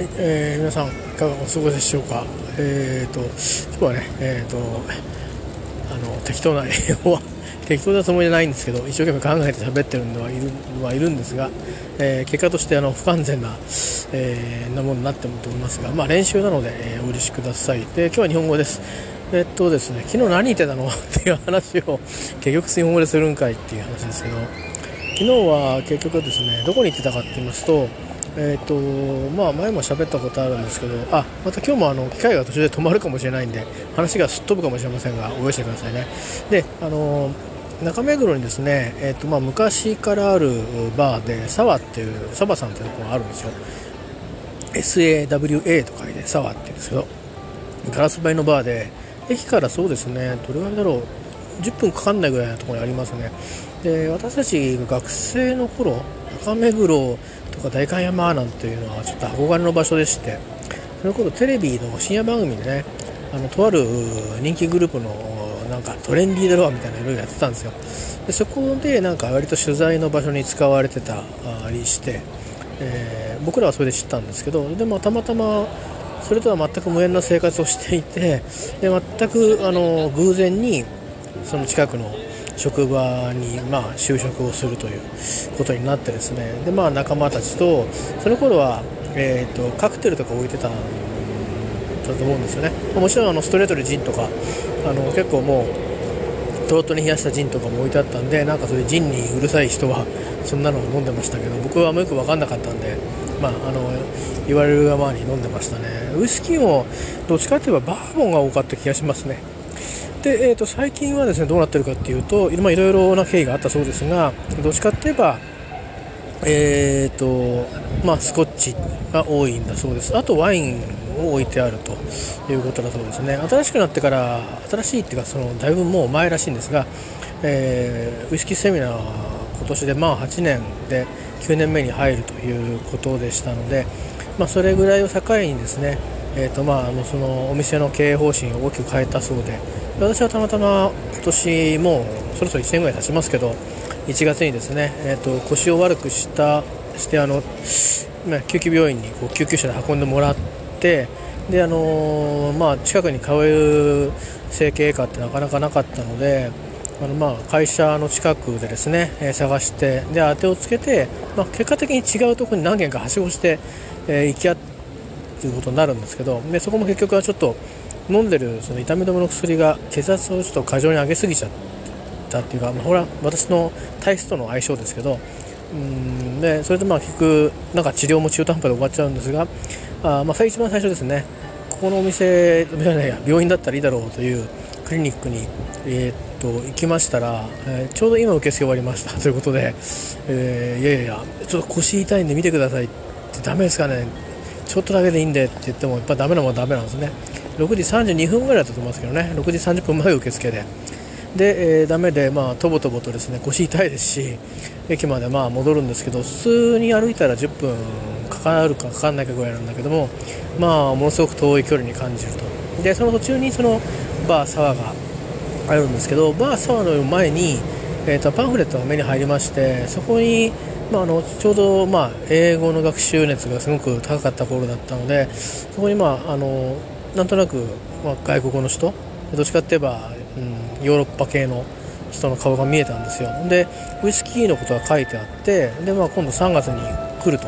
はいえー、皆さんいかがお過ごしでしょうか？えーと今日はねえーとあの適当な英語は適当なつもりじゃないんですけど一生懸命考えて喋ってるんではいるはいるんですが、えー、結果としてあの不完全な、えー、なものになってると思いますが、まあ、練習なので、えー、お許しください。で今日は日本語です。えっとですね昨日何言ってたの？っていう話を 結局日本語でするんかいっていう話ですけど昨日は結局ですねどこに行ってたかって言いますとえーとまあ、前も喋ったことあるんですけどあまた今日もあの機械が途中で止まるかもしれないんで話がすっ飛ぶかもしれませんがお許してくださいね。であの中目黒にですね、えーとまあ、昔からあるバーでサワっていうサバさんっていうところがあるんですよ。SAWA と書いてサワって言うんですけどガラス張りのバーで駅からそうですねどれぐらいだろう10分かかんないぐらいのところにありますね。で私たち学生の頃中目黒とか代官山なんていうのはちょっと憧れの場所でしてその頃テレビの深夜番組でねあのとある人気グループのなんかトレンディードロアみたいないろいろやってたんですよ。でそこでなんか割と取材の場所に使われてたりして、えー、僕らはそれで知ったんですけどでもたまたまそれとは全く無縁な生活をしていてで全くあの偶然にその近くの職場に、まあ、就職をするということになってですね。で、まあ、仲間たちとその頃は、えーと、カクテルとか置いてたんだと思うんですよね。もちろんあのストレートでジンとかあの結構もうとろとに冷やしたジンとかも置いてあったんでなんかそういうジンにうるさい人はそんなのを飲んでましたけど僕はもうよく分かんなかったんで、まあ、あの言われるがままに飲んでましたね。ウイスキーもどっちかといえばバーボンが多かった気がしますね。で、えーと、最近はですねどうなってるかっていうと、まあ、いろいろな経緯があったそうですがどっちかっていえば、えーとまあ、スコッチが多いんだそうです。あとワインを置いてあるということだそうですね。新しくなってから新しいっていうかそのだいぶもう前らしいんですが、えー、ウイスキーセミナー今年でまあ8年で9年目に入るということでしたので、まあ、それぐらいを境にですねえーとまあ、あのそのお店の経営方針を大きく変えたそうで私はたまたま今年もうそろそろ1年ぐらい経ちますけど1月にですね、えーと、腰を悪くしたしてあの、救急病院にこう救急車で運んでもらってで、あのまあ、近くに通う整形外科ってなかなかなかったのであのまあ会社の近くでですね、えー、探してで当てをつけて、まあ、結果的に違うところに何軒かはしごして、えー、行き合っていうことになるんですけどでそこも結局はちょっと飲んでるその痛み止めの薬が血圧をちょっと過剰に上げすぎちゃったっていうか、まあ、ほら私の体質との相性ですけどうんでそれでまあ結局なんか治療も中途半端で終わっちゃうんですがあ、まあ、一番最初ですね。ここのお店じゃないや病院だったらいいだろうというクリニックに、えー、っと行きましたら、えー、ちょうど今受付終わりましたということで、えー、いやいやいやちょっと腰痛いんで見てくださいってダメですかね。ちょっとだけでいいんでって言ってもやっぱダメなもんはダメなんですね。6時32分ぐらいだったと思いますけどね。6時30分前受付で。で、えー、ダメで、まあ、とぼとぼとですね腰痛いですし駅までまあ戻るんですけど普通に歩いたら10分かかるかかかんないかぐらいなんだけどもまあものすごく遠い距離に感じると。でその途中にそのバーサワーがあるんですけどバーサワーの前に、えーとパンフレットが目に入りましてそこにまあ、あのちょうど、まあ、英語の学習熱がすごく高かった頃だったのでそこに、まあ、あのなんとなく、ま、外国の人どっちかって言えば、うん、ヨーロッパ系の人の顔が見えたんですよ。でウイスキーのことが書いてあってで、まあ、今度3月に来ると。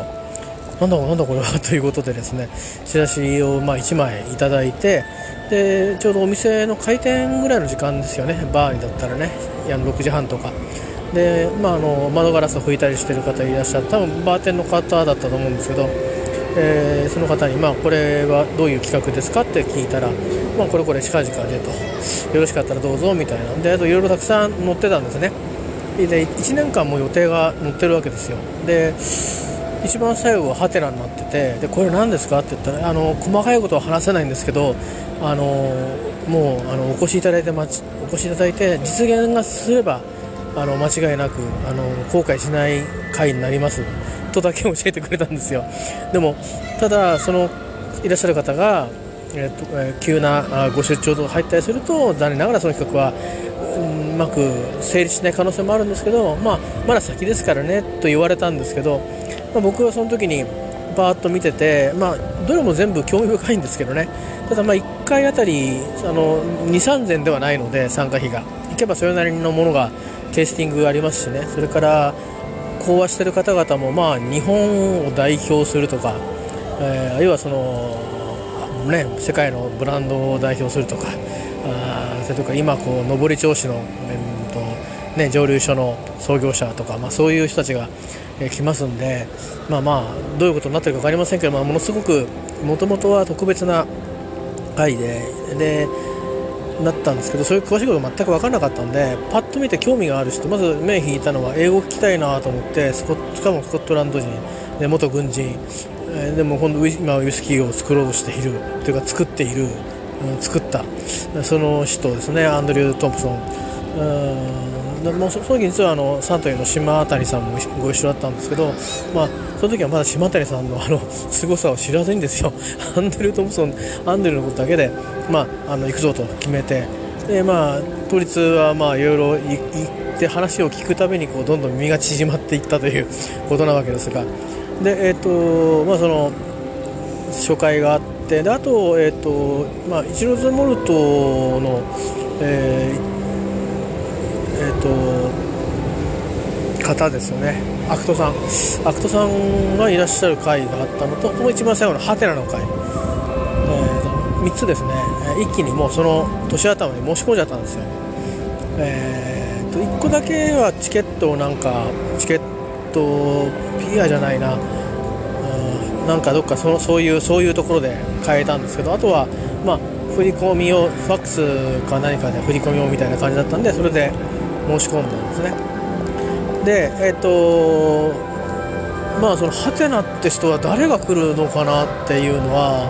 なんだなんだこれはということでですねチラシをまあ1枚いただいてでちょうどお店の開店ぐらいの時間ですよね。バーにだったらね6時半とか。で、まあ、あの窓ガラスを拭いたりしてる方いらっしゃって多分バーテンの方だったと思うんですけど、えー、その方に、まあ、これはどういう企画ですかって聞いたら、まあ、これこれ近々でと。よろしかったらどうぞみたいなであといろいろたくさん載ってたんですね。で1年間も予定が載ってるわけですよ。で一番最後はハテナになっててでこれ何ですかって言ったらあの細かいことは話せないんですけどあのもうあのお越しいただいてお越しいただいて実現がすればあの間違いなくあの後悔しない回になります。とだけ教えてくれたんですよ。でもただそのいらっしゃる方が、えーとえー、急なご出張とか入ったりすると残念ながらその企画はうまく成立しない可能性もあるんですけど、まあ、まだ先ですからねと言われたんですけど、まあ、僕はその時にバーッと見てて、まあ、どれも全部興味深いんですけどね。ただまあ1回あたり2、3000ではないので参加費が。行けばそれなりのものがテイスティングありますしね。それから講話してる方々もまあ日本を代表するとか、えー、あるいはその、ね、世界のブランドを代表するとかあそれとか今こう上り調子の、えーとね、蒸留所の創業者とか、まあ、そういう人たちが、えー、来ますんで、まあまあ、どういうことになってるか分かりませんけど、まあ、ものすごくもともとは特別な会ででなったんですけどそういう詳しいこと全く分からなかったんでパッと見て興味がある人まず目引いたのは英語聞きたいなと思ってスコしかもスコットランド人で元軍人、え、でも今度今ウイスキーを作ろうとしているというか作っている、うん、作ったその人ですねアンドリュー・トンプソン。うん。もうその時実はあのサントリーの島谷さんもご一緒だったんですけど、まあ、その時はまだ島谷さんのあの凄さを知らずにですよ。アンドリュー・トムソンアンドリューのことだけで、まあ、あの行くぞと決めて。で、まあ、当日はまあいろいろ行って話を聞くためにこうどんどん耳が縮まっていったという ことなわけですが。で、えーとまあ、その初回があってであと,、えーとまあ、イチローズモルトの、えーえーと、方ですよね。アクトさん。アクトさんがいらっしゃる回があったのとこの一番最後のハテナの回、えー、3つですね。一気にもうその年頭に申し込んじゃったんですよ。えーと、1個だけはチケットをなんかチケットピアじゃないな。なんかどっかそのそういうそういうところで買えたんですけどあとはまあ振り込みをファックスか何かで振り込みをみたいな感じだったんでそれで申し込んだんですね。でえっ、ー、とまあそのハテナって人は誰が来るのかなっていうのは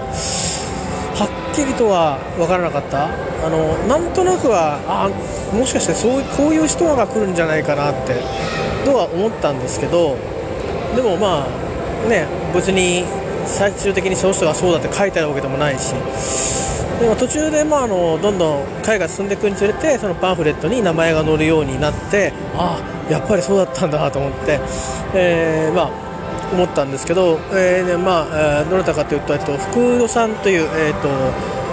はっきりとは分からなかった。あのなんとなくはあもしかしてそうこういう人が来るんじゃないかなってとは思ったんですけどでもまあね別に最終的にその人がそうだって書いてあるわけでもないしでも途中で、まあ、あのどんどん会が進んでいくにつれてそのパンフレットに名前が載るようになってああやっぱりそうだったんだなと思って、えー、まあ、思ったんですけど、えーねまあ、どなたかというと、えっと、福代さんという、えーと、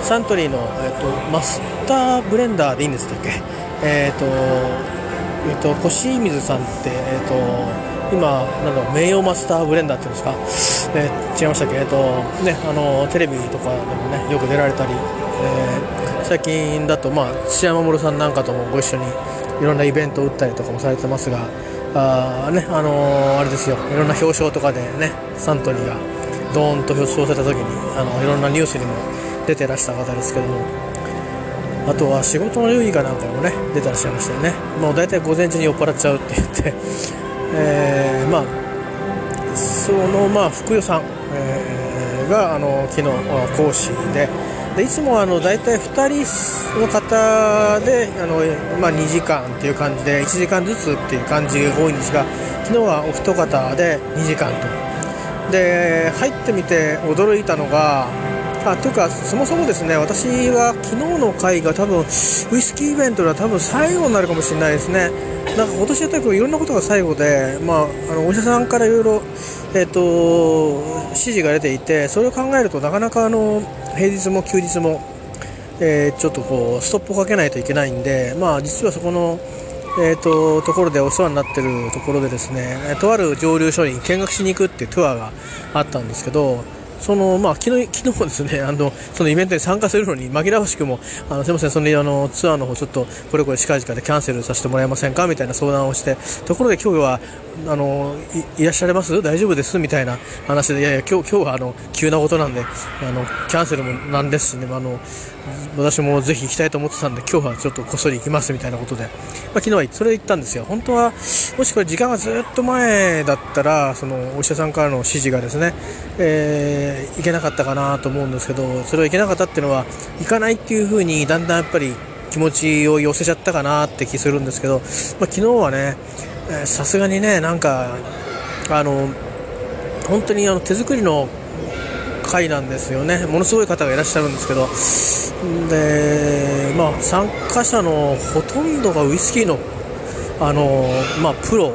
サントリーの、えーと、マスターブレンダーでいいんですっけ、えーとえーと、と輿水さんって、えー、と今なんだろ名誉マスターブレンダーっていうんですか、え、違いましたけ、えーとね、あのテレビとかでもねよく出られたり、えー、最近だと、まあ、土屋守さんなんかともご一緒にいろんなイベントを打ったりとかもされてますがあ,、ねあのー、あれですよ。いろんな表彰とかでねサントリーがドーンと表彰された時にあのいろんなニュースにも出てらした方ですけどもあとは仕事の流儀かなんかもね出てらっしゃいましたよね。もう大体午前中に酔っ払っちゃうって言ってえー、まあ、その、まあ、福代さん、えー、があの昨日講師で。でいつもあの大体2人の方であの、まあ、2時間っていう感じで1時間ずつっていう感じが多いんですが昨日はお一方で2時間と。で入ってみて驚いたのがあというかそもそもですね私は昨日の回が多分ウイスキーイベントでは多分最後になるかもしれないですね。なんか今年は多分いろんなことが最後で、まあ、あのお医者さんからいろいろ、えっと、指示が出ていてそれを考えるとなかなかあの平日も休日も、えー、ちょっとこうストップをかけないといけないんで、まあ、実はそこの、えーと、ところでお世話になっているところでですねとある蒸留所に見学しに行くっていうツアーがあったんですけどその、まあ、昨日、昨日もですね、あの、そのイベントに参加するのに、紛らわしくも、あの、すみません、その、あの、ツアーの方、ちょっと、これこれ近々でキャンセルさせてもらえませんかみたいな相談をして、ところで今日は、あのいらっしゃいます？大丈夫です？みたいな話でいやいや今日今日はあの急なことなんであのキャンセルもなんですしねあの私もぜひ行きたいと思ってたんで今日はちょっとこっそり行きますみたいなことで、まあ、昨日はそれで行ったんですよ。本当はもしこれ時間がずっと前だったらそのお医者さんからの指示がですね、えー、行けなかったかなと思うんですけどそれは行けなかったっていうのは行かないっていうふうにだんだんやっぱり気持ちを寄せちゃったかなって気するんですけど、まあ、昨日はねさすがにねなんかあの本当にあの手作りの会なんですよね。ものすごい方がいらっしゃるんですけど。で、まあ、参加者のほとんどがウイスキーのあの、まあ、プロ。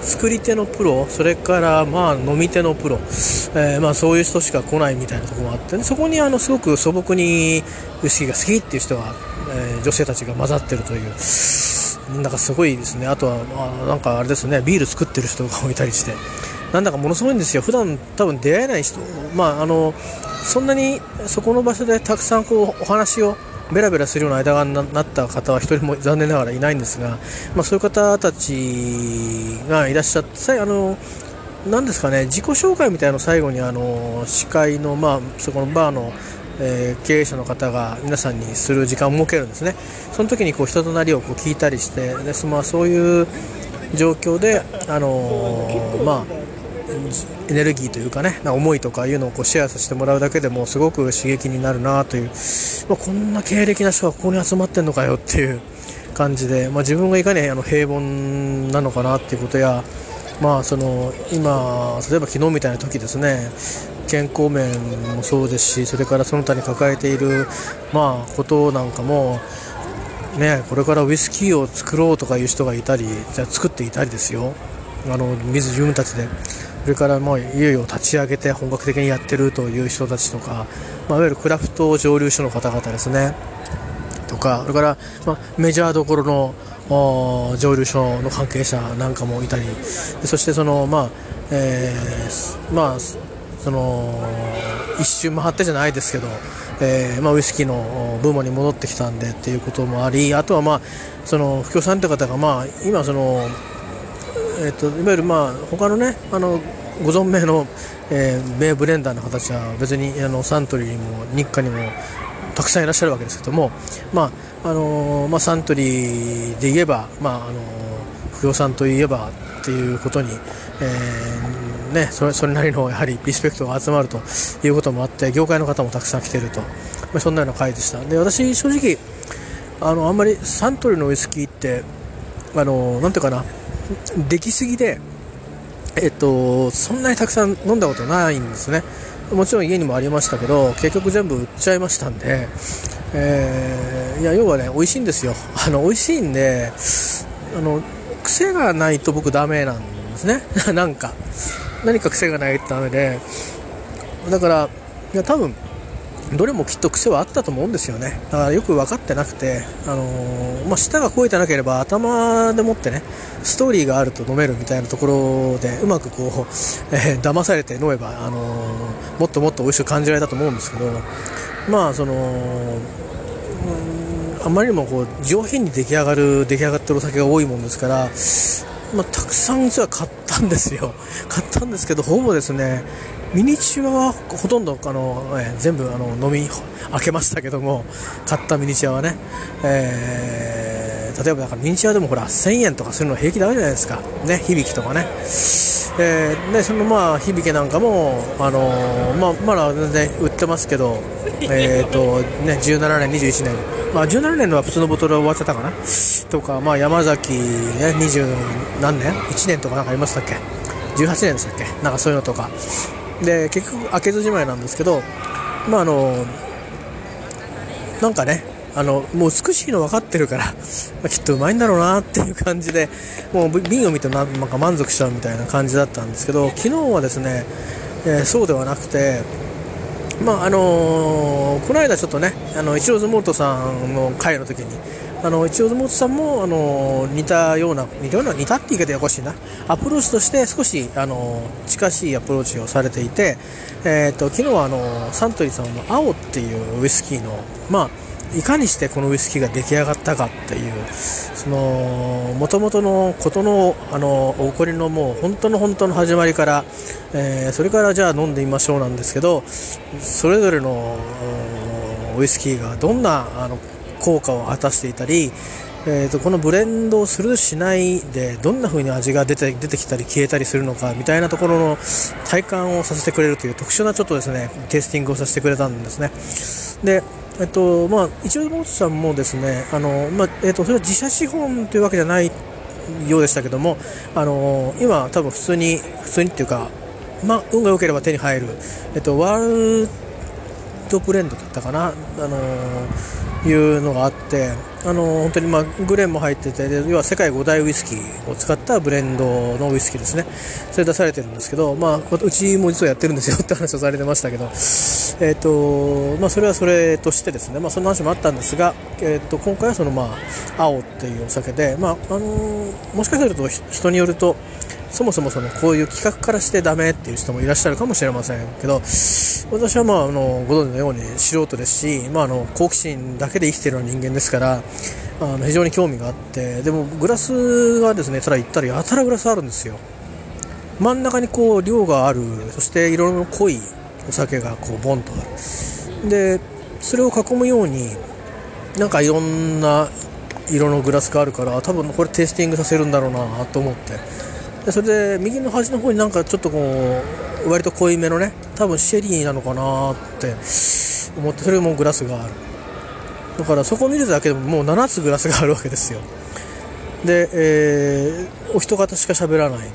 作り手のプロ。それからまあ飲み手のプロ。えー、まあ、そういう人しか来ないみたいなところもあってそこにあのすごく素朴にウイスキーが好きっていう人は、えー、女性たちが混ざってるという。なんかすごいですね。あとは、まあ、なんかあれですね。ビール作ってる人がいたりして。なんだかものすごいんですよ。普段多分出会えない人。まああのそんなにそこの場所でたくさんこうお話をベラベラするような間がなった方は1人も残念ながらいないんですが、まあ、そういう方たちがいらっしゃってあのなんですかね自己紹介みたいなの最後にあの司会の、まあ、そこのバーの、えー、経営者の方が皆さんにする時間を設けるんですね。その時にこう人となりをこう聞いたりしてで、まあ、そういう状況で、あのー、まあエネルギーというかね思いとかいうのをこうシェアさせてもらうだけでもすごく刺激になるなという、まあ、こんな経歴な人がここに集まってんのかよっていう感じで、まあ、自分がいかにあの平凡なのかなっていうことや、まあ、その今、例えば昨日みたいな時ですね健康面もそうですしそれからその他に抱えている、まあ、ことなんかもね、これからウイスキーを作ろうとかいう人がいたりじゃ作っていたりですよ。あの自分たちで。それからもういよいよ立ち上げて本格的にやってるという人たちとか、まあ、いわゆるクラフト蒸留所の方々ですね。とかそれから、まあ、メジャーどころの蒸留所の関係者なんかもいたりそしてそのまあ、えー、まあその一周回ってじゃないですけど、えーまあ、ウイスキーのブームに戻ってきたんでっていうこともありあとはまあその不況さんって方がまあ今そのえーと、いわゆる、まあ、他のねあのご存命の、えー、名ブレンダーの形は別にあのサントリーにも日課にもたくさんいらっしゃるわけですけども、まああのー、まあ、サントリーで言えば、まああのー、不動産といえばっていうことに、えーね、それそれなりのやはりリスペクトが集まるということもあって業界の方もたくさん来ていると、まあ、そんなような回でした。で私正直あのあんまりサントリーのウイスキーってあのなんていうかなできすぎで、えっと、そんなにたくさん飲んだことないんですね。もちろん家にもありましたけど、結局全部売っちゃいましたんで、えー、いや、要はね、美味しいんですよ。あの、美味しいんで、あの、癖がないと僕ダメなんですね。なんか。何か癖がないとダメで、だから、いや、多分、どれもきっと癖はあったと思うんですよね。だからよく分かってなくて、あのー、まあ、舌が肥えてなければ頭でもってねストーリーがあると飲めるみたいなところでうまくこう、えー、騙されて飲めば、あのー、もっともっと美味しく感じられたと思うんですけどまあそのあまりにもこう上品に出来上がる出来上がってるお酒が多いもんですから、まあ、たくさん実は買ったんですよ。買ったんですけどほぼですねミニチュアはほとんどあの、えー、全部あの飲み開けましたけども買ったミニチュアはね、えー、例えばだからミニチュアでもほら1000円とかするの平気であるじゃないですか。ね響きとかね、えー、でそのまあ響きなんかもあのー、まあ、まだ全然売ってますけど えっ、とね17年21年。まあ17年のは普通のボトルは終わっちゃったかな？とかまあ山崎ね20何年？1年とかなんかありましたっけ？18年でしたっけ？なんかそういうのとかで結局開けずじまいなんですけどまああのなんかねあのもう美しいの分かってるから、まあ、きっとうまいんだろうなっていう感じでもう瓶を見てなんか満足しちゃうみたいな感じだったんですけど昨日はですね、えー、そうではなくてまああのー、この間ちょっとねあのイチローズモルトさんの会の時にあの一応本さんもあの似たような似たような似たって言い方ややこしいな。アプローチとして少しあの近しいアプローチをされていて、えーと、昨日はあのサントリーさんの青っていうウイスキーのまあいかにしてこのウイスキーが出来上がったかっていうその元々のことのあの起こりのもう本当の本当の始まりから、えー、それからじゃあ飲んでみましょうなんですけどそれぞれのウイスキーがどんなあの効果を果たしていたり、えーと、このブレンドをするしないでどんな風に味が出て出てきたり消えたりするのかみたいなところの体感をさせてくれるという特殊なちょっとですねテイスティングをさせてくれたんですね。でえっとまあ、一応、モーツさんもですねあの、まあえっと、それは自社資本というわけじゃないようでしたけどもあの今、多分普通に普通にっていうか、まあ、運が良ければ手に入る、えっと、ワールドブレンドだったかな、あのいうのがあってあの本当にまあグレンも入ってて要は世界5大ウイスキーを使ったブレンドのウイスキーですね。それ出されてるんですけど、まあ、うちも実はやってるんですよって話をされてましたけど、えーとまあ、それはそれとしてですね、まあ、その話もあったんですが、えー、と今回はその、まあ、青っていうお酒で、まああのもしかすると人によるとそもそもそのこういう企画からしてダメっていう人もいらっしゃるかもしれませんけど私はまああのご存知のように素人ですし、まあ、あの好奇心だけで生きているような人間ですからあの非常に興味があってでもグラスがですねただ言ったらやたらグラスあるんですよ。真ん中にこう量があるそして色の濃いお酒がこうボンとある。でそれを囲むようになんかいろんな色のグラスがあるから多分これテイスティングさせるんだろうなと思って。でそれで右の端の方になんかちょっとこう割と濃いめのね多分シェリーなのかなって思ってそれもグラスがある。だからそこを見るだけでももう7つグラスがあるわけですよ。で、えー、お一方しか喋らない。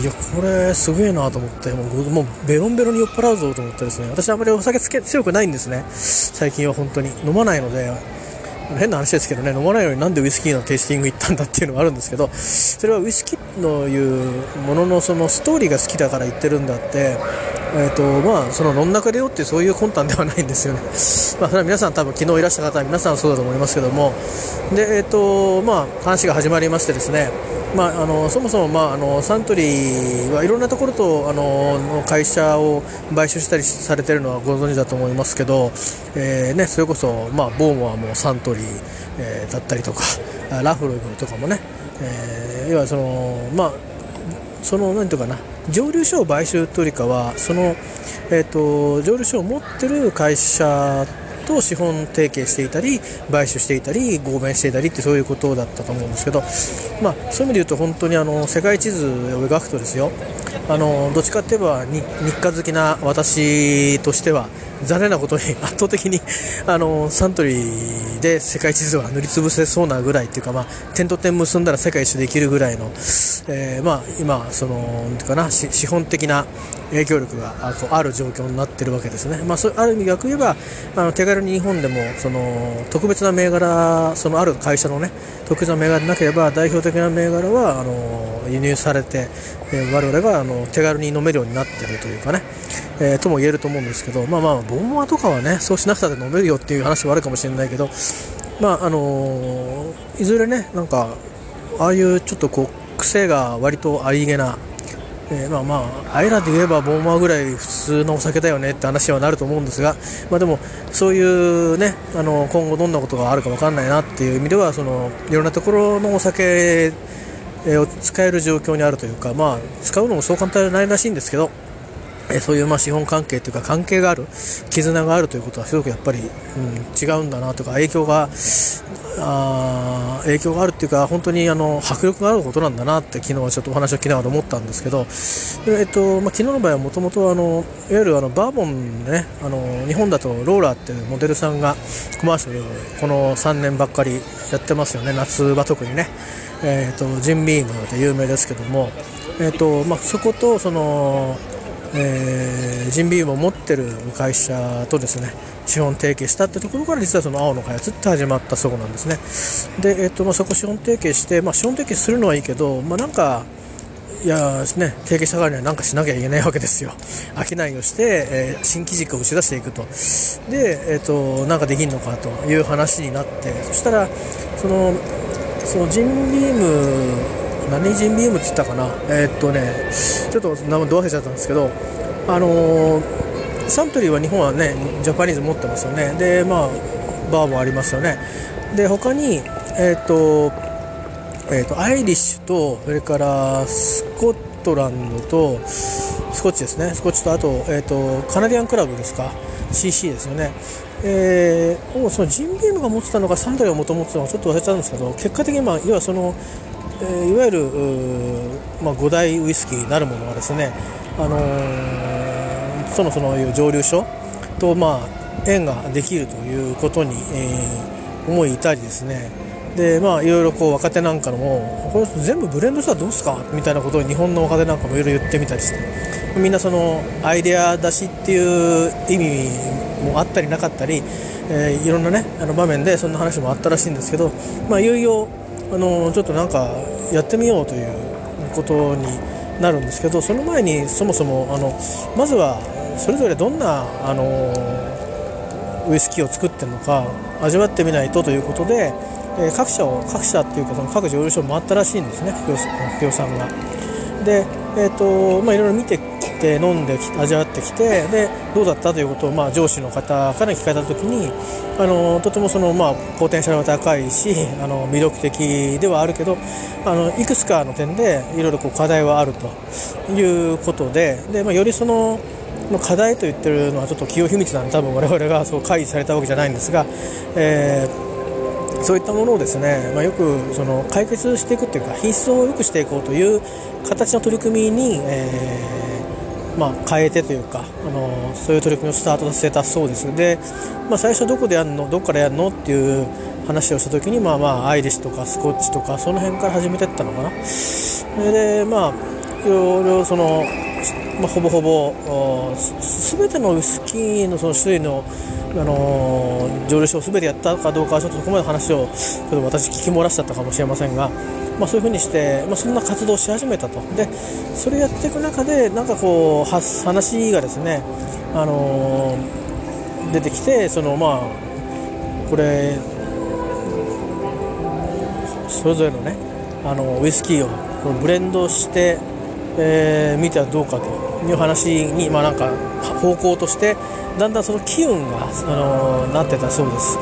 いやこれすげえなと思ってもうもうベロンベロンに酔っ払うぞと思ってですね。私あんまりお酒つけ強くないんですね。最近は本当に。飲まないので。変な話ですけどね飲まないのになんでウイスキーのテイスティング行ったんだっていうのがあるんですけどそれはウイスキーのいうもののそのストーリーが好きだから行ってるんだってえーとまあ、その飲んだくれよってそういう魂胆ではないんですよね、まあ、それは皆さん、多分昨日いらした方は皆さんそうだと思いますけども。で、えーとまあ、話が始まりましてですね。まあ、あのそもそも、まあ、あのサントリーはいろんなところとあの会社を買収したりされているのはご存知だと思いますけど、えーね、それこそ、まあ、ボーモアもサントリー、えー、だったりとかラフロイグとかもね、えー、要はその、まあ、その何ていうかな蒸留所を買収というよりかはその、えーと、蒸留所を持ってる会社と資本提携していたり買収していたり合弁していたりってそういうことだったと思うんですけど、まあ、そういう意味で言うと本当にあの世界地図を描くとですよ。あのどっちかっていえば日課好きな私としては残念なことに圧倒的にあのサントリーで世界地図は塗りつぶせそうなぐらいっていうか、まあ、点と点結んだら世界一周できるぐらいの、えー、まあ、今そのかな資本的な影響力がある状況になっているわけですね、まあ、そある意味逆言えばあの手軽に日本でもその特別な銘柄そのある会社のね特別な銘柄でなければ代表的な銘柄はあの輸入されて、えー、我々があの手軽に飲めるようになっているというかね、えー、とも言えると思うんですけどまあまあボンモアとかはねそうしなくたって飲めるよっていう話はあるかもしれないけどまああのー、いずれねなんかああいうちょっとこう癖が割とありげなえー、まあまあ、あいらで言えばボンマーぐらい普通のお酒だよねって話はなると思うんですが、まあ、でもそういうねあの今後どんなことがあるか分かんないなっていう意味ではそのいろんなところのお酒を使える状況にあるというか、まあ、使うのもそう簡単じゃないらしいんですけど、えそういうまあ資本関係というか関係がある絆があるということはすごくやっぱり、うん、違うんだなとか影響があ影響があるっていうか本当にあの迫力があることなんだなって昨日はちょっとお話を聞きながら思ったんですけど、えっとまあ、昨日の場合はもともといわゆるあのバーボンねあの日本だとローラーっていうモデルさんがコマーシャルこの3年ばっかりやってますよね。夏場特にね、えーと、ジンビームで有名ですけども、えーとまあ、そことそのえー、ジンビームを持ってる会社とですね資本提携したってところから実はその青の開発って始まったそうなんですねで、えーとまあ、そこ資本提携して、まあ、資本提携するのはいいけど、まあ、なんかいやね、提携したからには何かしなきゃいけないわけですよ。商いをして、えー、新機軸を打ち出していくと。で、えっ、ー、と、なんかできんのかという話になって、そしたら、その、そのジンビーム何人ビームって言ったかな？えー、っとねちょっと名前ど忘れちゃったんですけどあのー、サントリーは日本はねジャパニーズ持ってますよね。でまあバーもありますよね。で他にえー、っとえーと、アイリッシュとそれからスコットランドとスコッチですね。スコッチとあと,、えーと、カナディアンクラブですか？CC ですよね、えー、そのジンビームが持ってたのかサントリーがもと持ってたのかちょっと忘れちゃうんですけど結果的に、まあ、要はそのえ、いわゆる、まあ、5大ウイスキーなるものはですね、あのー、そのそのいう蒸留所と、まあ、縁ができるということに、えー、思い至りですね、でまあいろいろこう若手なんかのもこれ全部ブレンドしたらどうすか？みたいなことを日本の若手なんかもいろいろ言ってみたりしてみんなそのアイデア出しっていう意味もあったりなかったり、えー、いろんなねあの場面でそんな話もあったらしいんですけど、まあ、いよいよあのちょっとなんかやってみようということになるんですけどその前にそもそもあのまずはそれぞれどんなあのウイスキーを作ってるのか味わってみないとということで、えー、各社を各社っていうかその各蒸留所を回ったらしいんですね不況さんが。で、えーとまあ、いろいろ見てきて飲んで味わってきてでどうだったということを、まあ、上司の方から聞かれた時にあのとてもその、まあ、ポテンシャルは高いしあの魅力的ではあるけどあのいくつかの点でいろいろこう課題はあるということでで、まあ、よりそのの課題と言ってるのはちょっと企業秘密なんで多分我々がそう会議されたわけじゃないんですが、えー、そういったものをですね、まあ、よくその解決していくというか品質を良くしていこうという形の取り組みに、え、まあ、変えてというかあのそういう取り組みをスタートさせたそうです。で、まあ、最初どこでやるのどこからやるのっていう話をした時にまあまあアイリスとかスコッチとかその辺から始めてったのかな。それでまあいろいろそのまあ、ほぼほぼ全てのウスキーのその種類の、あのー、蒸留所を全てやったかどうかはちょっとそこまで話をちょっと私聞き漏らしちゃったかもしれませんが、まあ、そういうふうにして、まあ、そんな活動をし始めたと。でそれやっていく中でなんかこう話がですね、あの、出てきてそのまあこれそれぞれのねあのウイスキーをブレンドしてえー、見てはどうかと。いう話に、まあ、なんか方向としてだんだんその機運が、あのー、なってたそうです、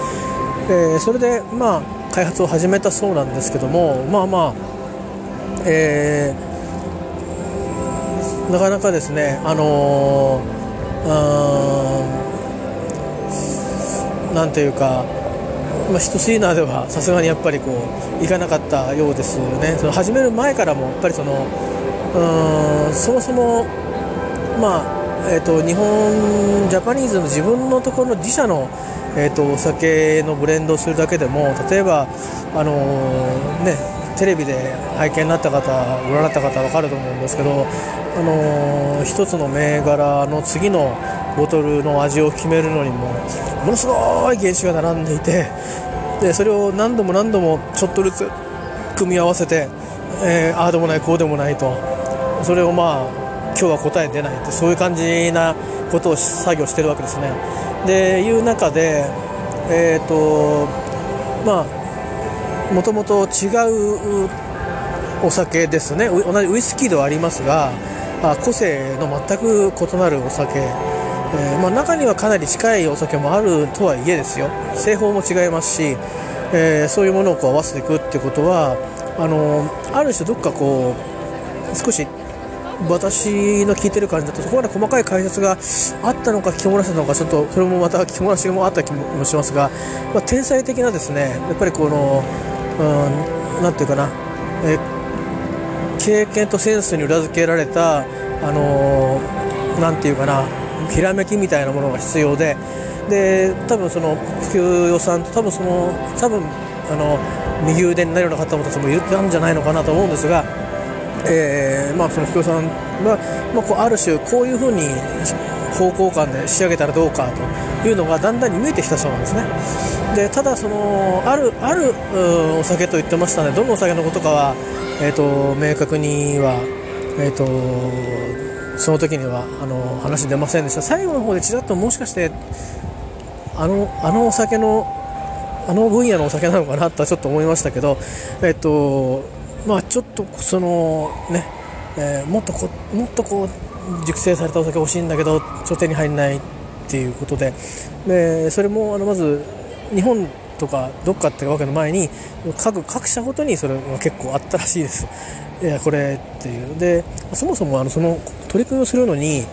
えー、それで、まあ、開発を始めたそうなんですけどもまあまあ、えー、なかなかですねあのー、なんていうかまあ、シトシーナではさすがにやっぱりこういかなかったようですよね。その始める前からもやっぱりそのうんそもそも、まあえーと、日本ジャパニーズの自分のところの自社の、えーと、お酒のブレンドをするだけでも例えば、あのー、ね、テレビで拝見になった方ご覧になった方は分かると思うんですけど、あのー、一つの銘柄の次のボトルの味を決めるのにもものすごい原酒が並んでいてでそれを何度も何度もちょっとずつ組み合わせて、えー、ああでもないこうでもないと。それをまあ今日は答え出ないってそういう感じなことを作業してるわけですね。でいう中で、えーとまあ、もともと違うお酒ですね。同じウイスキーではありますがあ個性の全く異なるお酒、えー、まあ、中にはかなり近いお酒もあるとはいえですよ。製法も違いますし、えー、そういうものをこう合わせていくってことはあのある種どっかこう少し私の聞いてる感じだとそこまで細かい解説があったのか聞き漏らしたのかちょっとそれもまた聞き漏らしもあった気もしますが、まあ、天才的なですねやっぱりこの何て言うかな、え経験とセンスに裏付けられたあの何て言うかなひらめきみたいなものが必要でで多分その普及予算と多分その多分あの右腕になるような方もたちもいたんじゃないのかなと思うんですがえーまあ、その福尾さんは、まあ、こうある種こういうふうに方向感で仕上げたらどうかというのがだんだんに見えてきたそうなんですね。でただそのあるあるお酒と言ってましたのでどのお酒のことかは、えーと、明確には、えーと、その時にはあの話出ませんでした。最後の方でちらっともしかしてあのあのお酒のあの分野のお酒なのかなとはちょっと思いましたけどえっ、ー、とまあちょっとそのね、えー、もっとこもっとこう熟成されたお酒欲しいんだけどちょ手に入らないっていうことで。でそれもあのまず日本とかどっかってわけの前に各各社ごとにそれが結構あったらしいです。いやこれっていう。でそもそもあのその取り組みをするのに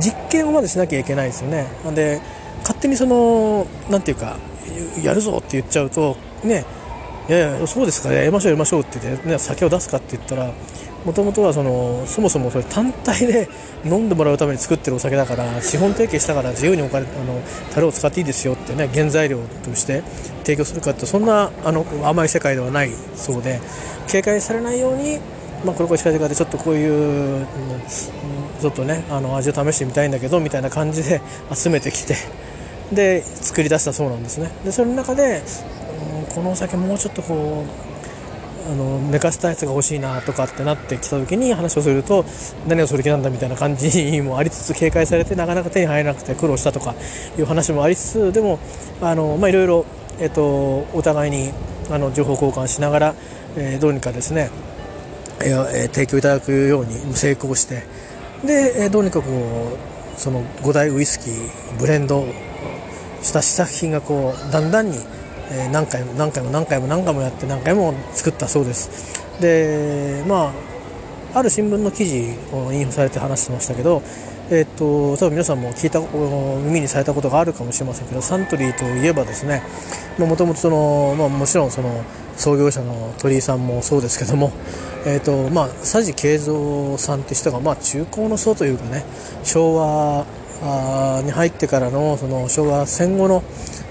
実験をまずしなきゃいけないですよね。で勝手にその何て言うかやるぞって言っちゃうとねいやいやそうですか。やりましょうやりましょうって言って、ね、酒を出すかって言ったらもともとはそのそもそもそれ単体で 飲んでもらうために作ってるお酒だから資本提携したから自由にお金あの樽を使っていいですよってね原材料として提供するかってそんなあの甘い世界ではないそうで警戒されないようにまあ、これこれ近々でちょっとこういう、うん、ちょっとねあの味を試してみたいんだけどみたいな感じで集めてきてで作り出したそうなんですね。でその中で、う、このお酒もうちょっとこうあの寝かせたやつが欲しいなとかってなってきた時に話をすると何をする気なんだみたいな感じもありつつ警戒されてなかなか手に入らなくて苦労したとかいう話もありつつでもあの、まあ、いろいろ、えっと、お互いにあの情報交換しながら、え、どうにかですねえ提供いただくように成功してで、えどうにかこうその5大ウイスキーブレンドした試作品がこうだんだんに、え何回も何回も何回も何回もやって何回も作ったそうです。でまあある新聞の記事を引用されて話してましたけどえっ、と多分皆さんも聞いた耳にされたことがあるかもしれませんけどサントリーといえばですねもともとその、まあ、もちろんその創業者の鳥居さんもそうですけども、えーとまあ、佐治慶三さんって人が、まあ、中高の層というかね昭和に入ってからのその昭和戦後の、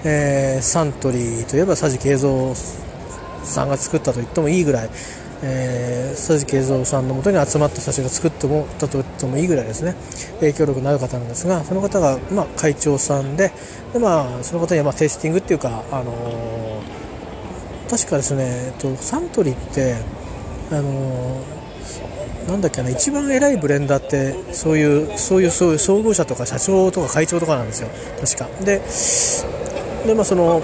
えー、サントリーといえば佐治慶三さんが作ったと言ってもいいぐらい、えー、佐治慶三さんのもとに集まった人たちが作ってもたと言ってもいいぐらいですね。影響力のある方なんですがその方が、まあ、会長さんでで、まあ、その方には、まあ、テイスティングっていうか、あのー確かですね、えっと、サントリーってあのなんだっけな一番偉いブレンダーってそういうそういうそういう創業者とか社長とか会長とかなんですよ。確か。ででまあその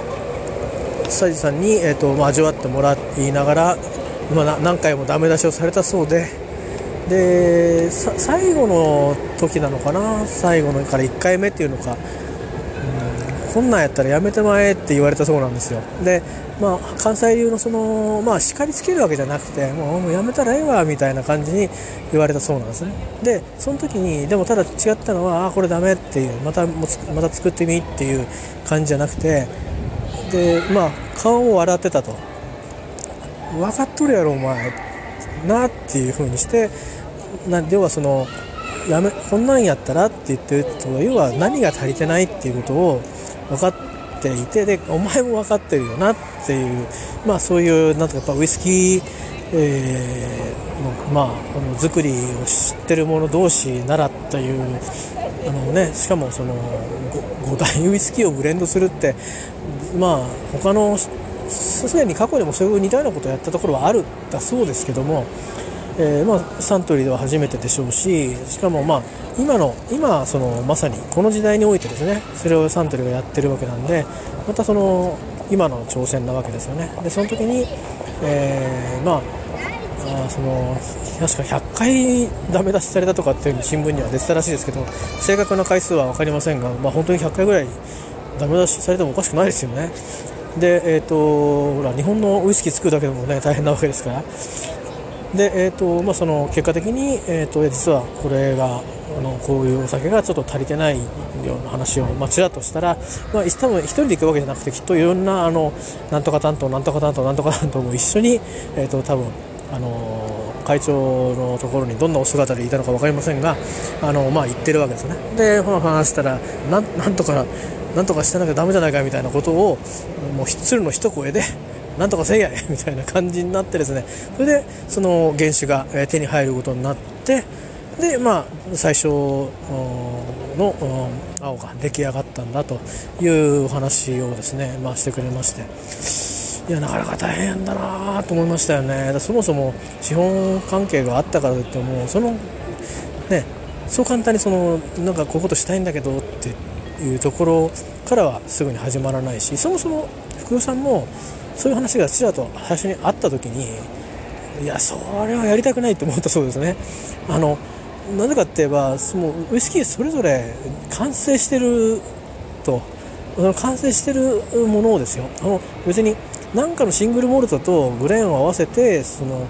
サジさんに、えーとまあ、味わってもらいながら、まあ、何回もダメ出しをされたそうでで最後の時なのかな？最後のから1回目っていうのか、うん、なんやったらやめてまえって言われたそうなんですよ。でまあ、関西流のその、まあ、叱りつけるわけじゃなくてもうやめたらええわみたいな感じに言われたそうなんですね。でその時にでもただ違ったのはあこれダメっていうまたまた作ってみっていう感じじゃなくてでまあ顔を洗ってたと。分かっとるやろお前。なっていう風にしてな要はそのやめこんなんやったらって言ってると要は何が足りてないっていうことを分かっていてでお前も分かってるよなっていうまあそういうなんとかやっぱウイスキー、えー、のまああの作りを知ってる者同士ならというあのねしかもその 5, 5大 ウイスキーをブレンドするってまあ他のすでに過去にもそういう似たようなことをやったところはあるだそうですけどもえー、まあ、サントリーでは初めてでしょうししかも、まあ、今の今そのまさにこの時代においてですねそれをサントリーがやってるわけなんでまたその今の挑戦なわけですよね。でその時に、えー、まあその確か100回ダメ出しされたとかっていう新聞には出てたらしいですけど正確な回数は分かりませんが、まあ、本当に100回ぐらいダメ出しされてもおかしくないですよね。で、えーと、ほら日本のウイスキー作るだけでもね大変なわけですから。で、えーとまあ、その結果的に、えーと、実はこれがあのこういうお酒がちょっと足りてないような話を、まあ、ちらっとしたら、まあ、多分1人で行くわけじゃなくてきっといろんなあのなんとか担当なんとか担当なんとか担当も一緒に、えーと、多分あの会長のところにどんなお姿でいたのか分かりませんがあの、まあ、言ってるわけですね。で話したらなんなんとかなんとかしてなきゃだめじゃないかみたいなことをもう鶴の一声でなんとかせいや みたいな感じになってですね。それでその原酒が手に入ることになってでまあ最初の青が出来上がったんだというお話をですね、まあ、してくれまして。いやなかなか大変だなと思いましたよね。そもそも資本関係があったからといってもそのねそう簡単にそのなんかこういうことしたいんだけどっていうところからはすぐに始まらないしそもそも福尾さんもそういう話がちらと最初にあった時にいやそれはやりたくないと思ったそうですね。あのなぜかって言えばそのウイスキーそれぞれ完成してると。その完成してるものをですよ。あの別に何かのシングルモルトとグレーンを合わせてその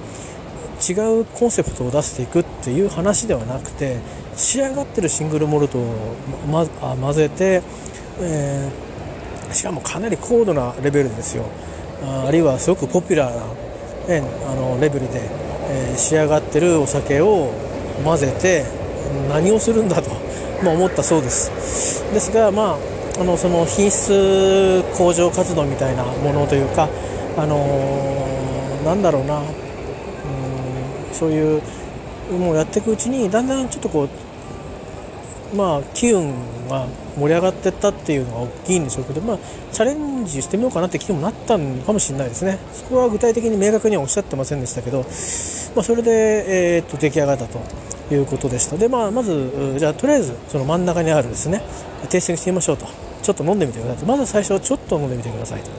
違うコンセプトを出していくっていう話ではなくて仕上がってるシングルモルトを、ま、混ぜて、えー、しかもかなり高度なレベルですよ。あるいはすごくポピュラーな、ね、あのレベルでえー、仕上がってるお酒を混ぜて何をするんだと、まあ、思ったそうです。ですが、まあ、あのその品質向上活動みたいなものというか、あのー、なんだろうな、うん、そういうもうやっていくうちにだんだんちょっとこうまあ、機運が盛り上がってったっていうのが大きいんでしょうけど、まあ、チャレンジしてみようかなって気にもなったのかもしれないですね、そこは具体的に明確にはおっしゃってませんでしたけど、まあ、それで、えー、っと出来上がったということでした。で、まあ、まず、じゃあ、とりあえず、その真ん中にあるですね、テイスティングしてみましょうと、ちょっと飲んでみてくださいまず最初はちょっと飲んでみてくださいと、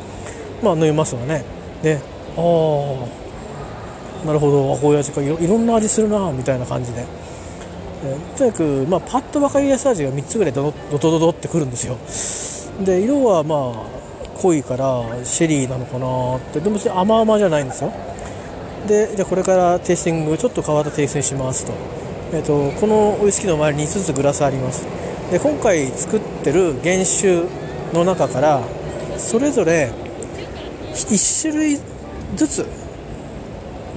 まあ、飲みますわね。で、ああ、なるほど、こういう味か、いろんな味するな、みたいな感じで。とにかく、まあ、パッと分かりやすい味が3つぐらいドドドドドってくるんですよ。で色はまあ濃いからシェリーなのかなって。でも甘々じゃないんですよ。でじゃあこれからテイスティングちょっと変わったテイストにしますと,、えーと、このウイスキーの周りに5つグラスあります。で今回作ってる原酒の中からそれぞれ1種類ずつ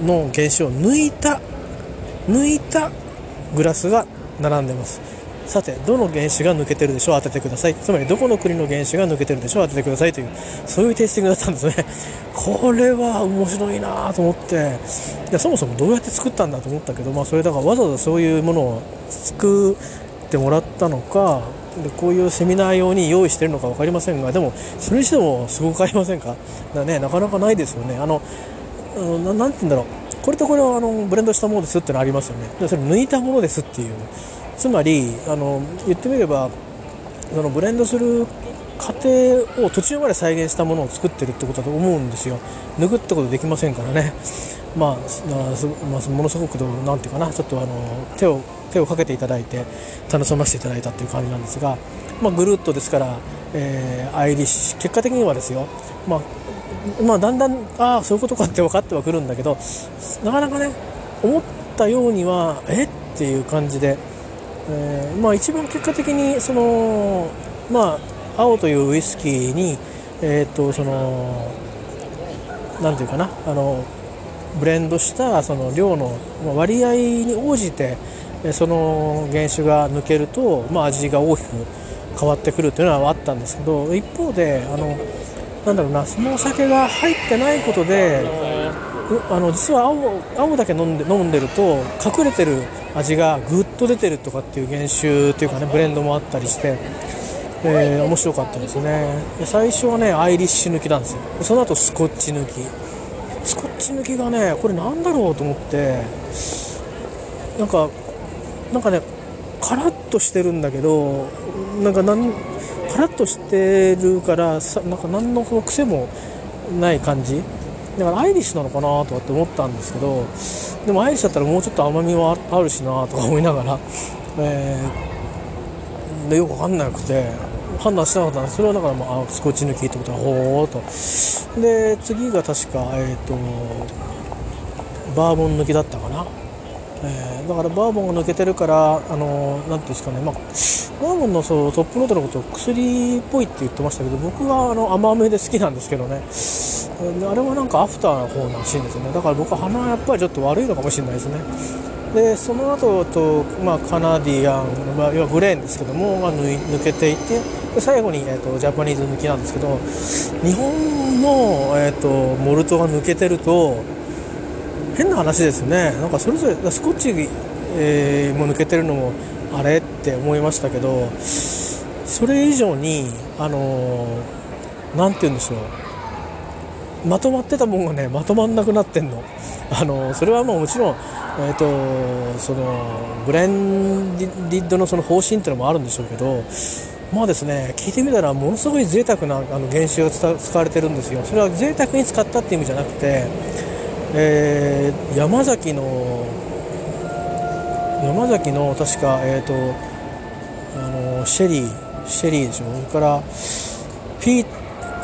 の原酒を抜いた抜いたグラスが並んでます。さてどの原子が抜けてるでしょう？当ててください。つまりどこの国の原子が抜けてるでしょう？当ててくださいというそういうテイスティングだったんですね。これは面白いなと思って。いやそもそもどうやって作ったんだと思ったけど、まあ、それだからわざわざそういうものを作ってもらったのかでこういうセミナー用に用意してるのか分かりませんがでもそれにしてもすごくありませんか？だねなかなかないですよね。あのあのなて言うんだろう。これとこれはあのブレンドしたものですってのありますよね。でそれ抜いたものですっていう。つまりあの言ってみればそのブレンドする過程を途中まで再現したものを作ってるってことだと思うんですよ。抜くってことできませんからね。まあ、まあ、ものすごくなんていうかな。ちょっとあの手を手をかけていただいて楽しませていただいたっていう感じなんですが、まあ、ぐるっとですから、えー、アイリッシュ結果的にはですよ、まあ、まあ、だんだんああそういうことかって分かってはくるんだけどなかなかね思ったようにはえっていう感じで、えー、まあ、一番結果的にその、まあ、青というウイスキーに、えー、っとそのなていうかなあのブレンドしたその量の割合に応じてその原酒が抜けると、まあ、味が大きく変わってくるというのはあったんですけど一方であのなんだろうなそのお酒が入ってないことであの実は青青だけ飲んで飲んでると隠れてる味がぐっと出てるとかっていう原酒っていうかねブレンドもあったりして、えー、面白かったですね。最初はねアイリッシュ抜きなんですよ。その後スコッチ抜き。スコッチ抜きがねこれなんだろうと思ってなんかなんかねカラッとしてるんだけどなんかなんカラッとしてるからさなんか何の癖もない感じ。だからアイリッシュなのかなとかって思ったんですけどでもアイリッシュだったらもうちょっと甘みはあるしなとか思いながら、えー、でよく分かんなくて判断してなかったんです。それはだから、まあ、スコッチ抜きってことはほーと。で次が確かえっ、ー、とバーボン抜きだったかな。えー、だからバーボンが抜けてるからあのー、なんていうんですかね、まあ、バーボンのそうトップノートのことを薬っぽいって言ってましたけど僕はあの甘めで好きなんですけどね。あれはなんかアフターの方らしいんですよね。だから僕は鼻はやっぱりちょっと悪いのかもしれないですね。でその後と、まあ、カナディアン、まあ、要はグレーンですけどもが抜けていてで最後に、えーと、ジャパニーズ抜きなんですけど日本の、えーとモルトが抜けてると変な話ですね。なんかそれぞれスコッチ、えー、も抜けてるのもあれって思いましたけどそれ以上にあの何、て言うんでしょう。まとまってたもんがねまとまんなくなってんの、あのそれはももちろん、えーと、そのブレンディッドのその方針っていうのもあるんでしょうけどまあですね聞いてみたらものすごい贅沢なあの原酒が使われてるんですよ。それは贅沢に使ったっていう意味じゃなくてえー、山崎の山崎の確か、えーと、あのシェリーシェリーでしょ？それからピー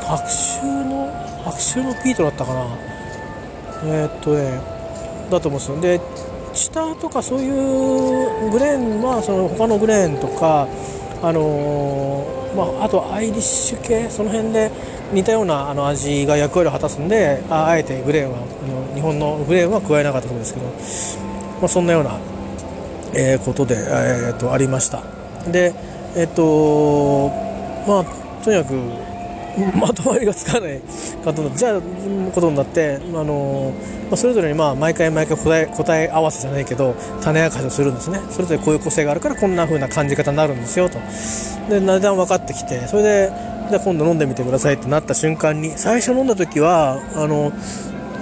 白州の白州のピートだったかな？えー、っとねだと思うんですよ。でチタとかそういうグレーンはその他のグレーンとかあのー、まあ、あとアイリッシュ系？その辺で似たようなあの味が役割を果たすんでああえてグレーンはあの日本のグレーンは加えなかったそうですけど、まあ、そんなような、えー、ことで、えー、とありました。でえっ、とまあとにかく まとまりがつかない方じゃあことになってあの、まあ、それぞれにまあ毎回毎回答え答え合わせじゃないけど種明かしをするんですね。それぞれこういう個性があるからこんな風な感じ方になるんですよと。でだんだん分かってきてそれでじゃあ今度飲んでみてくださいってなった瞬間に最初飲んだ時はあの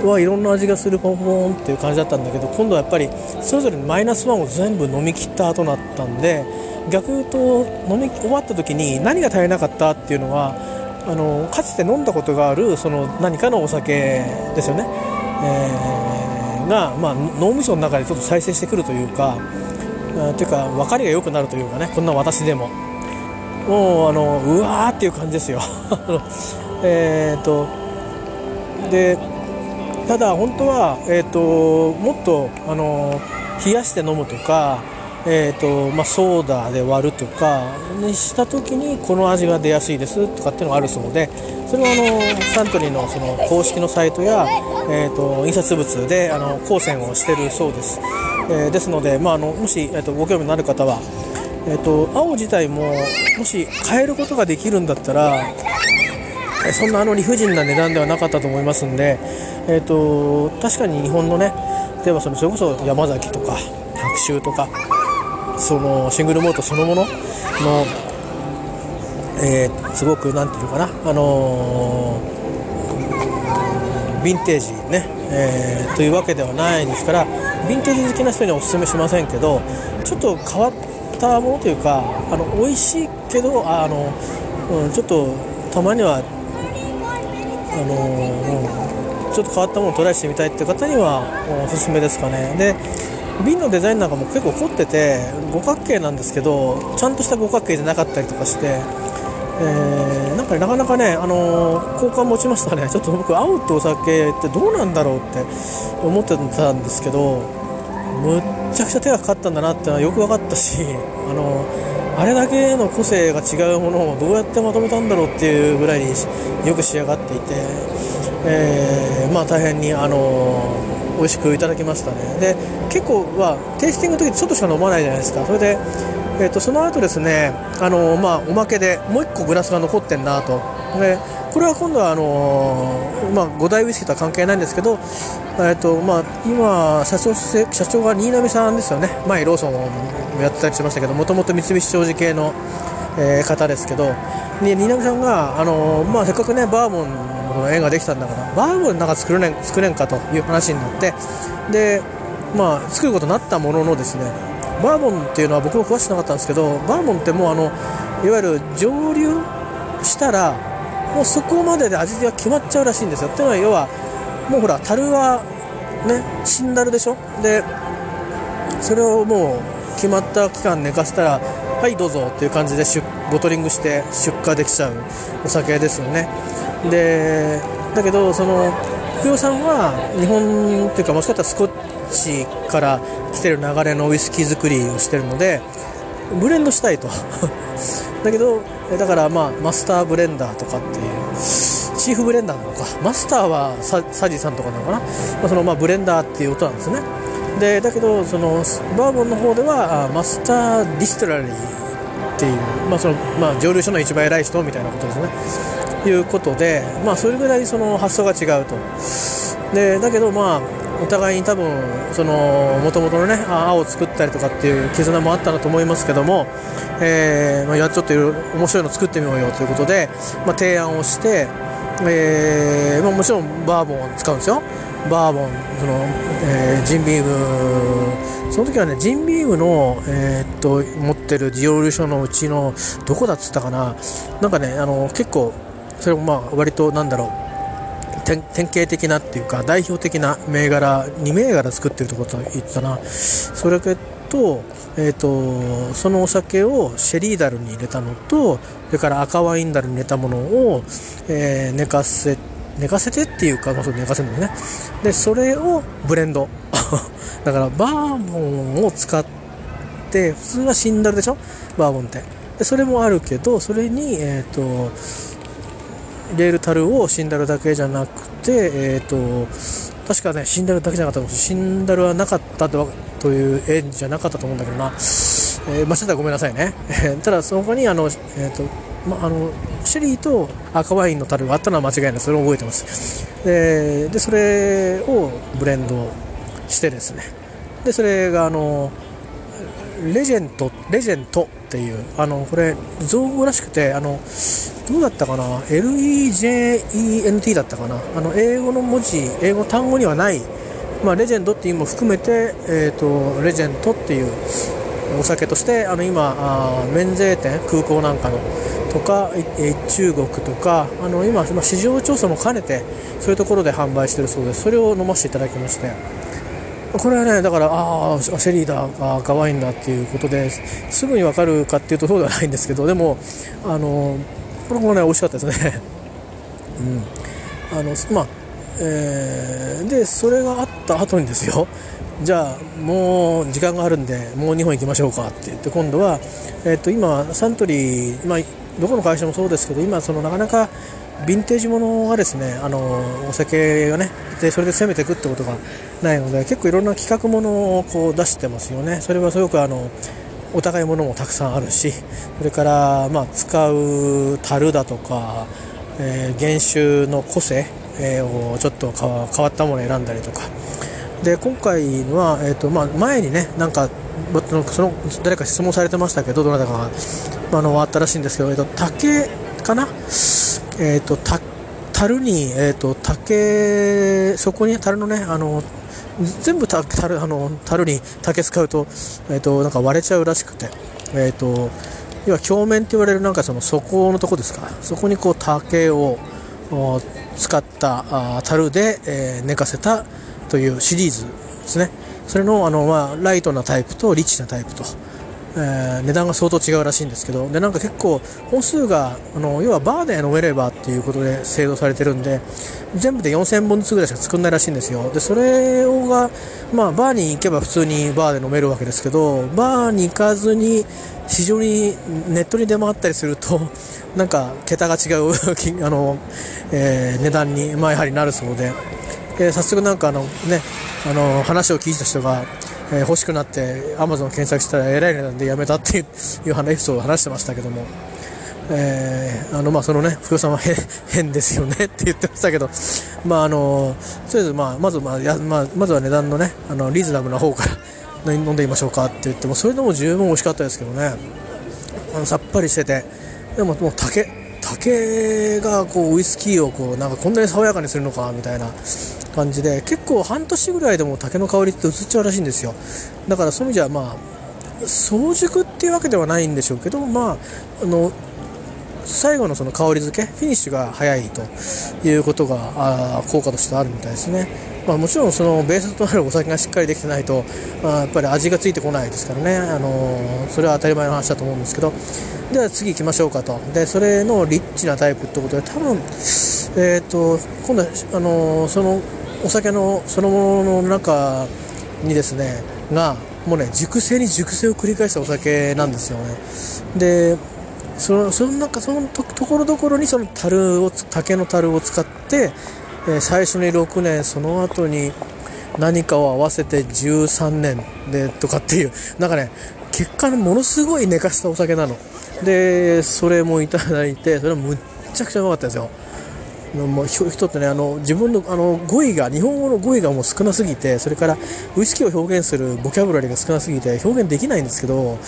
はいろんな味がするポンポンっていう感じだったんだけど今度はやっぱりそれぞれマイナスワンを全部飲み切った後だったんで逆言うと飲み終わった時に何が足りなかったっていうのはあのかつて飲んだことがあるその何かのお酒ですよね、えー、が、まあ、脳みその中でちょっと再生してくるというかというか分かりが良くなるというかねこんな私でも。もうあのうわーっていう感じですよ。えっとでただ本当は、えーと、ともっとあの冷やして飲むとかえーとまあ、ソーダで割るとかにした時にこの味が出やすいですとかっていうのがあるそうでそれはあのサントリーのその公式のサイトや、えーと、印刷物であの光線をしてるそうです、えー、ですので、まあ、あのもし、えーと、ご興味のある方は、えーと、青自体ももし変えることができるんだったらそんなあの理不尽な値段ではなかったと思いますんで、えー、と確かに日本のね例えばそれこそ山崎とか白州とかそのシングルモートそのものの、えー、すごくなんていうかな、あの、ヴィンテージね、えー、というわけではないですからヴィンテージ好きな人にはおすすめしませんけどちょっと変わったものというかあの美味しいけどあの、うん、ちょっとたまにはあの、うん、ちょっと変わったものをトライしてみたいっていう方にはおすすめですかね。で瓶のデザインなんかも結構凝ってて五角形なんですけどちゃんとした五角形じゃなかったりとかして、えー、なんかなかなかね、あのー、好感持ちましたねちょっと僕青ってお酒ってどうなんだろうって思ってたんですけどむっちゃくちゃ手がかかったんだなってのはよく分かったし、あの、あれだけの個性が違うものをどうやってまとめたんだろうっていうぐらいによく仕上がっていて、えー、まあ大変に、あの美味しくいただきましたね。で結構はテイスティングの時ちょっとしか飲まないじゃないですか。それで、えーと、その後ですねあの、まあ、おまけでもう1個グラスが残ってんなと。でこれは今度はあのまあ、5大ウイスキーとは関係ないんですけど、えーとまあ、今社長、社長が新浪さんですよね、前、ローソンをやってたりしましたけど、もともと三菱商事系の、えー、方ですけど、新浪さんが、あのまあ、せっかくね、バーボンの絵ができたんだからバーボンなんか作れね作れんかという話になってでまあ作ることになったもののですねバーボンっていうのは僕も詳しくなかったんですけどバーボンってもうあのいわゆる蒸留したらもうそこまでで味が決まっちゃうらしいんですよ。っていうのは要はもうほら樽はね死んだるでしょ？でそれをもう決まった期間寝かせたらはいどうぞっていう感じでボトリングして出荷できちゃうお酒ですよね。でだけどその福代さんは日本っていうかもしかしたらスコッチから来てる流れのウイスキー作りをしてるのでブレンドしたいと。だけどだからまあマスターブレンダーとかっていうチーフブレンダーなのか。マスターは佐治さんとかなのかな、まあ、そのまあブレンダーっていう音なんですね。でだけどそのバーボンの方ではマスターディスティラーっていう、まあそのまあ、蒸留所の一番偉い人みたいなことですね。いうことで、まあ、それぐらいその発想が違うと。でだけど、まあ、お互いに多分その元々のね青を作ったりとかっていう絆もあったんだと思いますけども、えーまあ、ちょっと面白いの作ってみようよということで、まあ、提案をして、えーまあ、もちろんバーボンを使うんですよ。バーボンその、えー、ジンビーム。その時はねジンビームの、えー、っと持ってるディオール書のうちのどこだっつったかな。なんかねあの結構それもまあ割となんだろう。典型的なっていうか代表的な銘柄2銘柄作ってるとこと言ったな。それと,、えーと、そのお酒をシェリーダルに入れたのとそれから赤ワインダルに入れたものを、えー、寝かせ寝かせてっていうか、まあ、寝かせるんですね。でそれをブレンド。だからバーボンを使って普通はシンダルでしょ？バーボンって。でそれもあるけどそれにえっ、ー、とレール樽をシンダルだけじゃなくて、えーと、確かねシンダルだけじゃなかったシンダルはなかったという絵じゃなかったと思うんだけどな、えー、間違ったらごめんなさいね。ただそこにあの、えーとま、あのシェリーと赤ワインの樽があったのは間違いない。それを覚えてます。ででそれをブレンドしてですね。でそれがあのレジェントレジェントっていうあのこれ造語らしくてあのどうだったかな？LEJENT だったかな？あの英語の文字英語単語にはない、まあ、レジェンドっていうのも含めて、えーと、レジェントっていうお酒としてあの今あ免税店空港なんかのとか、え中国とかあの今、市場調査も兼ねてそういうところで販売してるそうです。それを飲ませていただきまして。これはねだからああシェリーだあ赤ワインだっていうことですぐに分かるかっていうとそうではないんですけどでもあのこれもね美味しかったですね。うん。あのまあえー、でそれがあった後にですよ。じゃあもう時間があるんでもう2本行きましょうかって言って今度は、えー、と今サントリー、まあ、どこの会社もそうですけど今そのなかなかヴィンテージものがですねあのお酒がねでそれで攻めていくってことがないので結構いろんな企画ものをこう出してますよね。それはすごくあのお互いものもたくさんあるしそれから、まあ、使う樽だとか、えー、原酒の個性、をちょっと変わったものを選んだりとか。で今回は、えーとまあ、前にねなんかその誰か質問されてましたけどどなたかが、あのあったらしいんですけど、えーと、竹かな、えーと、と樽に、えーと、竹そこに樽のねあの全部た樽あの樽に竹使うと,、えー、となんか割れちゃうらしくて、えー、と要は鏡面って言われるなんかその底のとこですか？そこにこう竹を使ったあ樽で、えー、寝かせたというシリーズですね。それのあの、まあ、ライトなタイプとリッチなタイプと、えー、値段が相当違うらしいんですけどでなんか結構本数があの要はバーで飲めればっていうことで製造されてるんで全部で4000本ずつぐらいしか作んないらしいんですよでそれをが、まあ、バーに行けば普通にバーで飲めるわけですけどバーに行かずに市場にネットに出回ったりすると なんか桁が違う あの、えー、値段に、まあ、やはりなるそうで。で早速なんかあのねあの話を聞いた人が、え、欲しくなってアマゾン検索したらえらい値段でやめたっていういう話エピソードを話してましたけども、えー、あのまあそのね福代さんは 変ですよねって言ってましたけどまああのとりあえずまあまずまあやまあまずは値段のねあのリーズナブルな方から飲んでみましょうかって言ってもそれでも十分美味しかったですけどねあのさっぱりしててでももう竹竹がこうウイスキーをこうなんかこんなに爽やかにするのかみたいな感じで結構半年ぐらいでも竹の香りって移っちゃうらしいんですよ。だからそういう意味じゃまあ早熟っていうわけではないんでしょうけどまああの最後のその香り付けフィニッシュが早いということがあ効果としてあるみたいですね、まあ、もちろんそのベースとなるお酒がしっかりできてないと、まあ、やっぱり味がついてこないですからね、あのそれは当たり前の話だと思うんですけど。では次行きましょうかと。でそれのリッチなタイプってことで多分、えーと、今度はあのそのお酒のそのものの中にですねがもうね熟成に熟成を繰り返したお酒なんですよね。でそのその中そのところどころにその樽を竹の樽を使って、えー、最初に6年その後に何かを合わせて13年でとかっていうなんかね結果のものすごい寝かしたお酒なの。でそれもいただいてそれはむっちゃくちゃうまかったですよ。もう人ってねあの自分のあの語彙が日本語の語彙がもう少なすぎてそれからウイスキーを表現するボキャブラリーが少なすぎて表現できないんですけど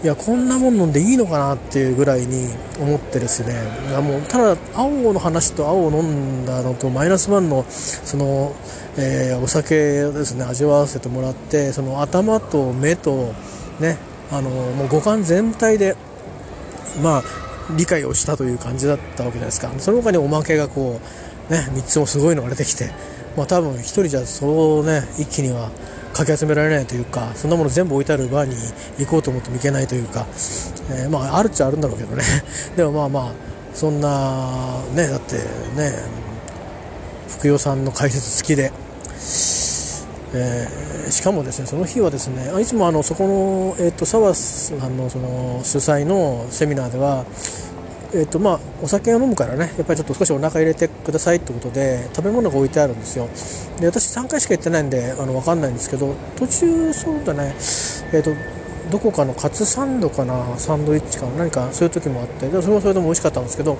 いやこんなもん飲んでいいのかなっていうぐらいに思ってですね。いやもうただ青の話と青を飲んだのとマイナスワンのその、えー、お酒をですね味わわせてもらってその頭と目とねあのもう五感全体でまあ理解をしたという感じだったわけじゃないですか。その他におまけがこうね3つもすごいのが出てきてまあ多分1人じゃそうね一気にはかき集められないというかそんなもの全部置いてあるバーに行こうと思っても行けないというか、えー、まああるっちゃあるんだろうけどね。でもまあまあそんなねだってね福代さんの解説付きで、えー、しかもですねその日はですねいつもあのそこの、えーと、と澤さんのその主催のセミナーではえーとまあ、お酒を飲むからねやっぱりちょっと少しお腹入れてくださいってことで食べ物が置いてあるんですよ。で私3回しか行ってないんであの分かんないんですけど途中そうだねえっ、ー、とどこかのカツサンドかなサンドイッチか何かそういう時もあってでそれもそれでも美味しかったんですけど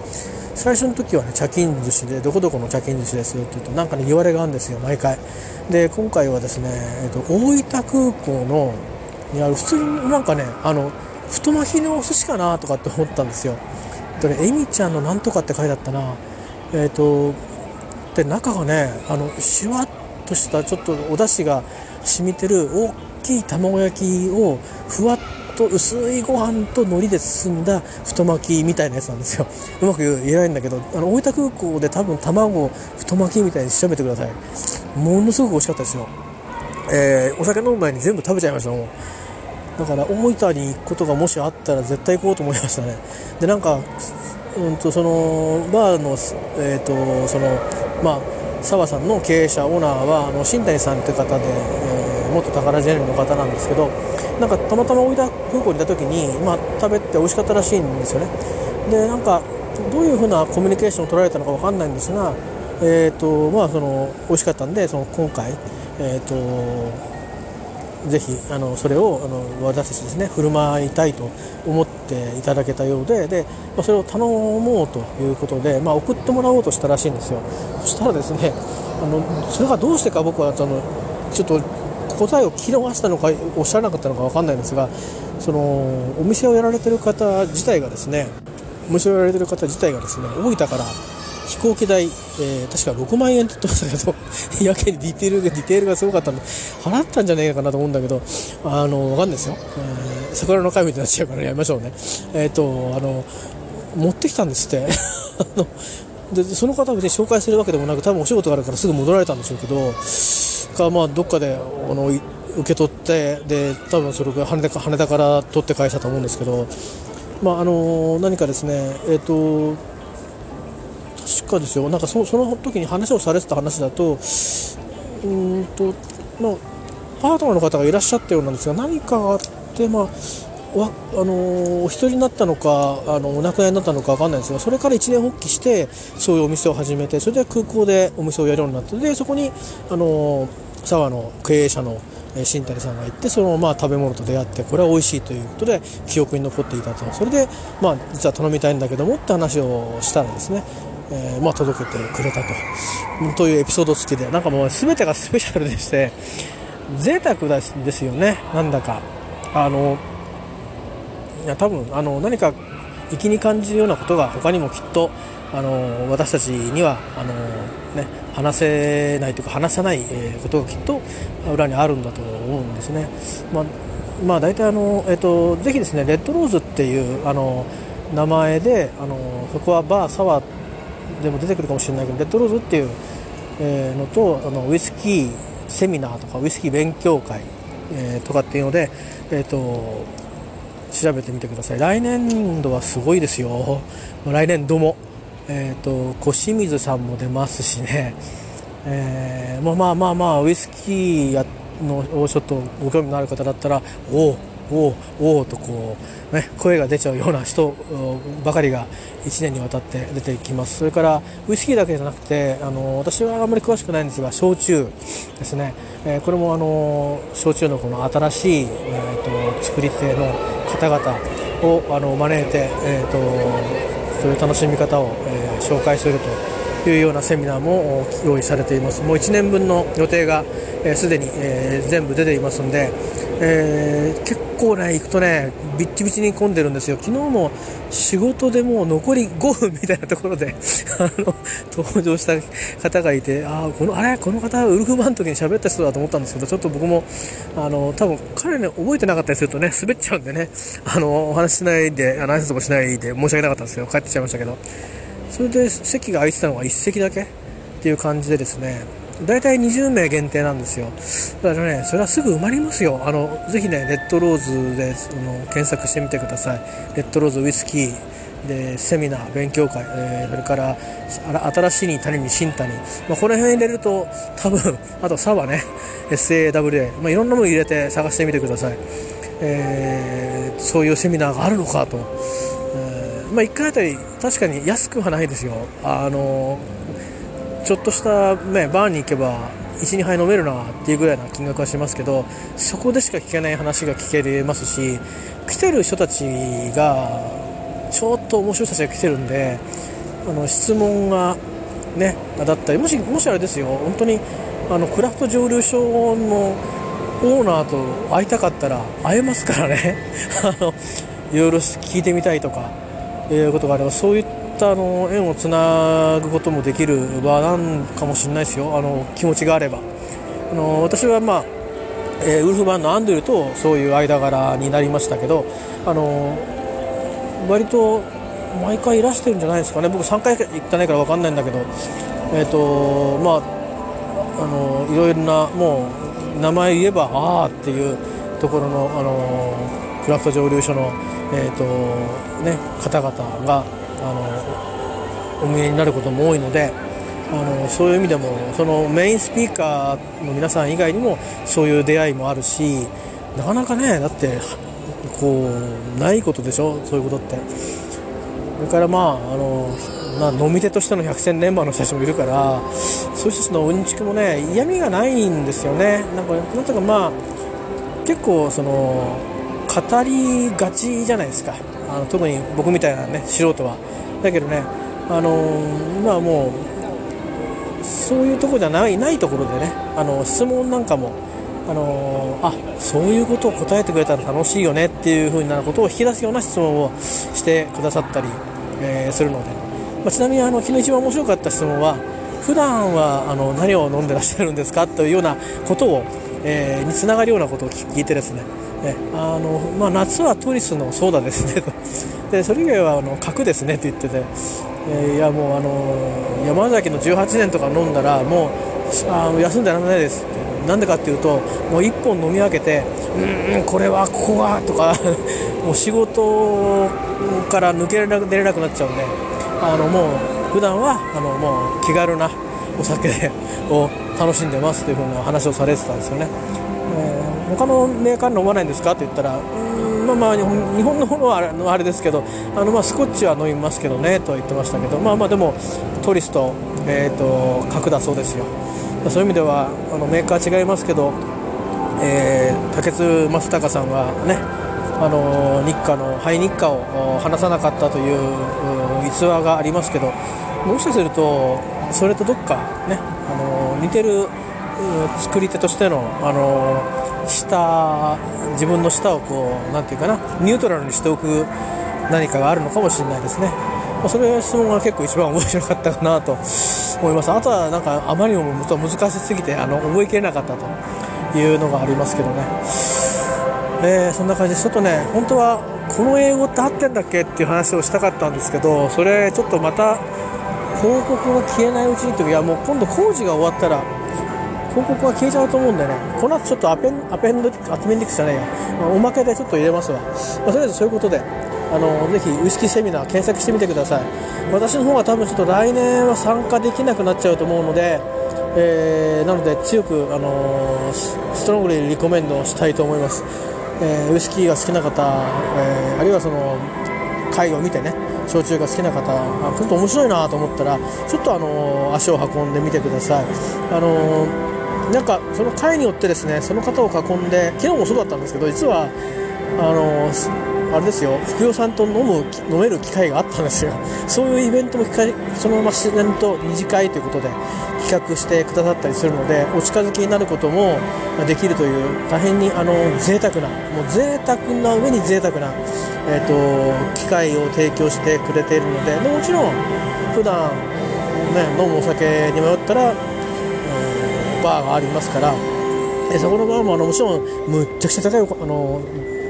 最初の時はね茶巾寿司でどこどこの茶巾寿司ですって言うとなんかね言われがあるんですよ毎回。で今回はですね、えーと、大分空港のにある普通になんかねあの太巻きのお寿司かなとかって思ったんですよ。でねえみちゃんのなんとかって書いてあったな。えっ、ー、とで中がねあのシュワッとしたちょっとお出汁が染みてる大きい卵焼きをふわっと薄いご飯と海苔で包んだ太巻きみたいなやつなんですよ。うまく言えないんだけどあの大分空港で多分卵太巻きみたいに調べてください。ものすごく美味しかったですよ。えー、お酒飲む前に全部食べちゃいましたもう。だから大分に行くことがもしあったら絶対行こうと思いましたね。でなんか、うんと、そのバーの、えーとそのまあ、澤さんの経営者オーナーはあの新谷さんという方で、えー、元宝ジェネの方なんですけどなんかたまたま大分空港にいた時に、まあ、食べて美味しかったらしいんですよね。でなんかどういうふうなコミュニケーションを取られたのか分かんないんですが、えーとまあ、その美味しかったんでその今回、えーとぜひあのそれをあの私たちですね振る舞いたいと思っていただけたようでで、ま、それを頼もうということで、まあ、送ってもらおうとしたらしいんですよ。そしたらですねあのそれがどうしてか僕はそのちょっと答えを聞き逃したのかおっしゃらなかったのか分かんないんですがそのお店をやられてる方自体がですねお店をやられてる方自体がですね大分から飛行機代、えー、確か6万円って言ってましたけど、やけにディテールが、ディテールがすごかったんで、払ったんじゃねえかなと思うんだけど、あの、わかんないですよ。えー、桜の会みたいになっちゃうからやめましょうね。えっ、ー、と、あの、持ってきたんですって。あのでその方別に紹介するわけでもなく多分お仕事があるからすぐ戻られたんでしょうけどかまあどっかであの受け取ってで多分それが羽田羽田から取って返したと思うんですけど、まあ、あの何かですね、えーと確かですよ。なんかそその時に話をされてた話だとうんと、まあ、パートナーの方がいらっしゃったようなんですが何かがあって、まああのお一人になったのかあのお亡くなりになったのか分かんないんですがそれから一年発起してそういうお店を始めてそれで空港でお店をやるようになってでそこにあの沢の経営者の新谷さんが行ってそのまあ食べ物と出会ってこれは美味しいということで記憶に残っていたと。それでまあ実は頼みたいんだけどもって話をしたらですね。えー、まあ、届けてくれたとというエピソード付きでなんかもう全てがスペシャルでして贅沢ですよねなんだかあのいや多分あの何か粋に感じるようなことが他にもきっとあの私たちにはあの、ね、話せないというか話さない、えことがきっと裏にあるんだと思うんですね。まあまあ、大体あの、えっと、ぜひですねレッドローズっていうあの名前であのそこはバーサワーでも出てくるかもしれないけどレッドローズっていう、えのとあのウイスキーセミナーとかウイスキー勉強会、えー、とかっていうので、えーと、調べてみてください。来年度はすごいですよ。来年度も、えーと、小清水さんも出ますしね、えー、まあまあまあまあウイスキーやのをちょっとご興味のある方だったらおおおおおとこう、ね、声が出ちゃうような人ばかりが1年にわたって出てきます。それからウイスキーだけじゃなくてあの私はあまり詳しくないんですが焼酎ですね、えー、これもあの焼酎のこの新しい、えーと、作り手の方々をあの招いて、えーと、そういう楽しみ方を、えー、紹介するというようなセミナーも用意されています。もう1年分の予定がすで、えー、に、え、全部出ていますので、えー、結構ね行くとねビッチビチに混んでるんですよ。昨日も仕事でもう残り5分みたいなところで あの登場した方がいてあこのあれ？この方ウルフマンの時に喋った人だと思ったんですけどちょっと僕もあの多分彼ね覚えてなかったりするとね滑っちゃうんでねあのお話しないであの挨拶もしないで申し訳なかったんですよ。帰ってきちゃいましたけど。それで席が空いてたのが1席だけっていう感じでですね大体20名限定なんですよ。だからねそれはすぐ埋まりますよ。あのぜひねレッドローズでその検索してみてください。レッドローズウイスキー。でセミナー勉強会、えー、それから新しいに谷に新谷、まあ、この辺入れると多分 あとサバね。SAWA、まあ、いろんなもの入れて探してみてください、えー、そういうセミナーがあるのかと、えー、まあ、1回あたり確かに安くはないですよ。あのちょっとした、ね、バーに行けば12杯飲めるなっていうぐらいな金額はしますけどそこでしか聞けない話が聞けますし来てる人たちがちょっと面白い人たちが来てるんであの質問がねだったりもしもしあれですよ本当にあのクラフト蒸留所のオーナーと会いたかったら会えますからね。あのいろいろ聞いてみたいとかいうことがあればそういったあの縁をつなぐこともできる場なんかもしれないですよ。あの気持ちがあれば。あの私はまあ、えー、ウルフマンのアンドゥルとそういう間柄になりましたけどあの割と毎回いらしてるんじゃないですかね。僕3回行ってないから分かんないんだけど。えっ、ー、とまああのいろいろなもう名前言えばああっていうところのあのクラフト蒸留所のえーとね、方々があのお見えになることも多いのであのそういう意味でもそのメインスピーカーの皆さん以外にもそういう出会いもあるしなかなかねだってこうないことでしょ？そういうことって。それからまああのま、飲み手としての百戦錬磨の人たちもいるからそういう人たちのうんちくもね嫌味がないんですよね。なんかなんとかまあ結構その語りがちじゃないですか。あの特に僕みたいなね素人は。だけどねあのまあもうそういうとこじゃないないところでねあの質問なんかもあのあそういうことを答えてくれたら楽しいよねっていう風なことを引き出すような質問をしてくださったり、えー、するので、まあ、ちなみにあの昨日一番面白かった質問は普段はあの何を飲んでらっしゃるんですか？というようなことを、えー、につながるようなことを聞いてですねねあのまあ、夏はトリスのソーダですねと。でそれ以外はあの角ですねって言ってて、えー、いやもうあの山崎の18年とか飲んだらもうあの休んでられないですって。なんでかっていうともう1本飲み分けてうんこれはここはとか もう仕事から抜けられな出れなくなっちゃうんであのもう普段はあのもう気軽なお酒を楽しんでますというふうな話をされてたんですよね。えー他のメーカー飲まないんですかって言ったらまあまあ日本のものはあれですけどあのまあスコッチは飲みますけどねとは言ってましたけどまあまあでもトリスと,、えーと、角だそうですよそういう意味ではあのメーカー違いますけど、えー、竹津正隆さんはねあの日課のハイ日課を話さなかったという逸話がありますけどもしかするとそれとどっかねあの似てる作り手としてのあの舌自分の舌をこう何て言うかなニュートラルにしておく何かがあるのかもしれないですね、まあ、それ質問が結構一番面白かったかなと思います。あとはなんかあまりにも難しすぎてあの覚えきれなかったというのがありますけどね、えー、そんな感じでちょっとね本当はこの英語って合ってんだっけっていう話をしたかったんですけどそれちょっとまた広告が消えないうちにといういやもう今度工事が終わったら広告は消えちゃうと思うんでね、この後ちょっとアペンアペンドアペンディクスじゃないや、ま、おまけでちょっと入れますわ。まあ、とりあえずそういうことで、あのぜひウイスキーセミナー検索してみてください。私の方は多分ちょっと来年は参加できなくなっちゃうと思うので、えー、なので強く、あのストロングリーリコメンドしたいと思います。えー、ウイスキーが好きな方、えー、あるいはその会を見てね、焼酎が好きな方、あちょっと面白いなと思ったら、ちょっとあの足を運んでみてください。あのなんかその会によってですねその方を囲んで昨日もそうだったんですけど実はあのあれですよ。福代さんと飲む飲める機会があったんですよ。そういうイベントもそのまま自然と二次会ということで企画してくださったりするのでお近づきになることもできるという大変にあの贅沢なもう贅沢な上に贅沢な、えーと、機会を提供してくれているのでもちろん普段ね飲むお酒に迷ったらバーがありますから。でそこのバーもあのもちろんむっちゃくちゃ高いあの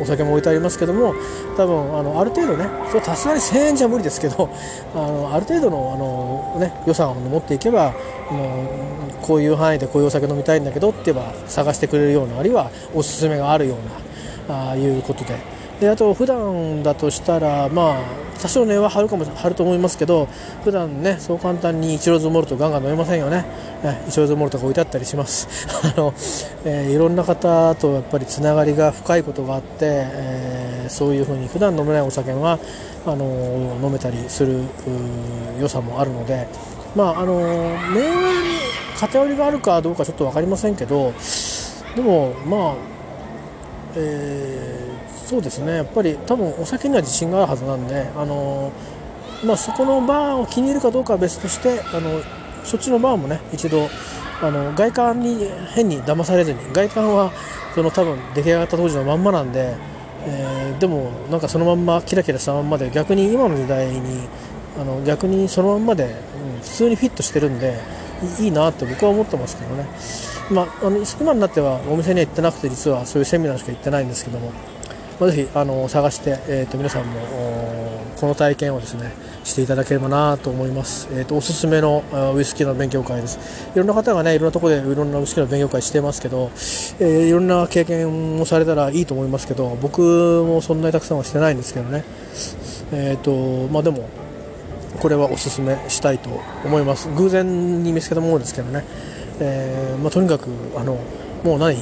お酒も置いてありますけども多分あのある程度ねそれさすがに1000円じゃ無理ですけどあのある程度のあの、ね、予算を持っていけばあのこういう範囲でこういうお酒飲みたいんだけどって言えば探してくれるようなあるいはおすすめがあるようなあいうことで。であと普段だとしたらまあ多少値は張るかも張ると思いますけど普段ねそう簡単にイチローズモルトガンガン飲めませんよね、イチローズモルトが置いてあったりします。あの、えー、いろんな方とやっぱりつながりが深いことがあって、えでそういうふうに普段飲めないお酒があの飲めたりする良さもあるのでまああの明暗に偏りがあるかどうかちょっと分かりませんけどでもまあえー、そうですね。やっぱり多分お酒には自信があるはずなんであのまあ、そこのバーを気に入るかどうかは別としてあのそっちのバーもね一度あの外観に変に騙されずに外観はその多分出来上がった当時のまんまなんで、えー、でもなんかそのまんまキラキラしたまんまで逆に今の時代にあの逆にそのまんまで、うん、普通にフィットしてるんでいいなって僕は思ってますけどね、まあ、あの今になってはお店には行ってなくて実はそういうセミナーしか行ってないんですけども、まあ、ぜひあの探して、えーと皆さんもこの体験をですねしていただければなと思います、えーと、おすすめのウイスキーの勉強会です。いろんな方がねいろんなところでいろんなウイスキーの勉強会してますけど、えー、いろんな経験をされたらいいと思いますけど僕もそんなにたくさんはしてないんですけどね。えっ、ー、とまあでもこれはおすすめしたいと思います。偶然に見つけたものですけどね、えー、まあ、とにかくあのもう何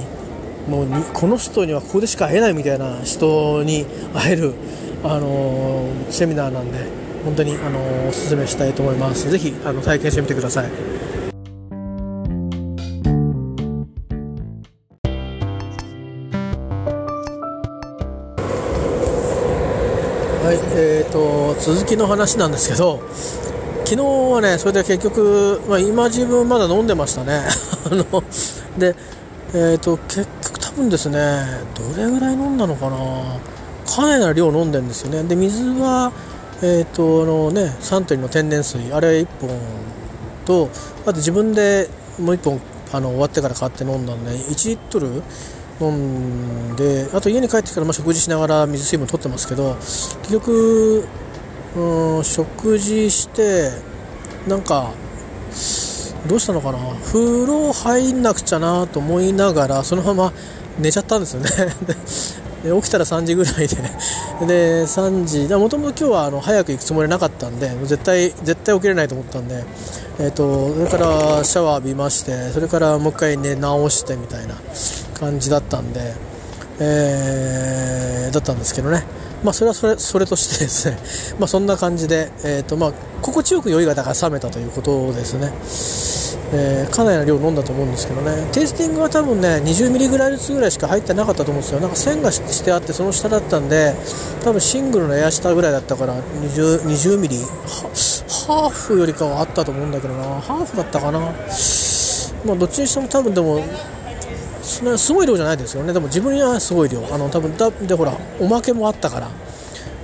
もうこの人にはここでしか会えないみたいな人に会える、あのー、セミナーなんで本当にあのおすすめしたいと思います。ぜひあの体験してみてください。はいえーと、続きの話なんですけど昨日はねそれで結局、まあ、今自分まだ飲んでましたね。あのでえーと結局分ですねどれぐらい飲んだのかな。かなりの量飲んでんですよね。で水はえーとあのね、サントリーの天然水あれ1本とあと自分でもう1本あの終わってから買って飲んだんで1リットル飲んであと家に帰ってからま食事しながら水水分取ってますけど結局、うん、食事してなんかどうしたのかな。風呂入んなくちゃなと思いながらそのまま寝ちゃったんですよね。で起きたら3時ぐらいで。で3時もともと今日はあの早く行くつもりなかったんで絶対絶対起きれないと思ったんで、えーと、それからシャワー浴びましてそれからもう一回寝直してみたいな感じだったんで、え、だったんですけどね。まあ、それはそれそれとしてですね、まあ、そんな感じで、えーとまあ、心地よく酔いがだから冷めたということですね。えー、かなりの量飲んだと思うんですけどね。テイスティングは多分ね20ミリぐらいずつぐらいしか入ってなかったと思うんですよ。なんか線がしてあってその下だったんで多分シングルのエア下ぐらいだったから 20, 20ハーフよりかはあったと思うんだけどな。ハーフだったかな。まあどっちにしても多分でもすごい量じゃないですよね。でも自分にはすごい量。あの多分だでほらおまけもあったから。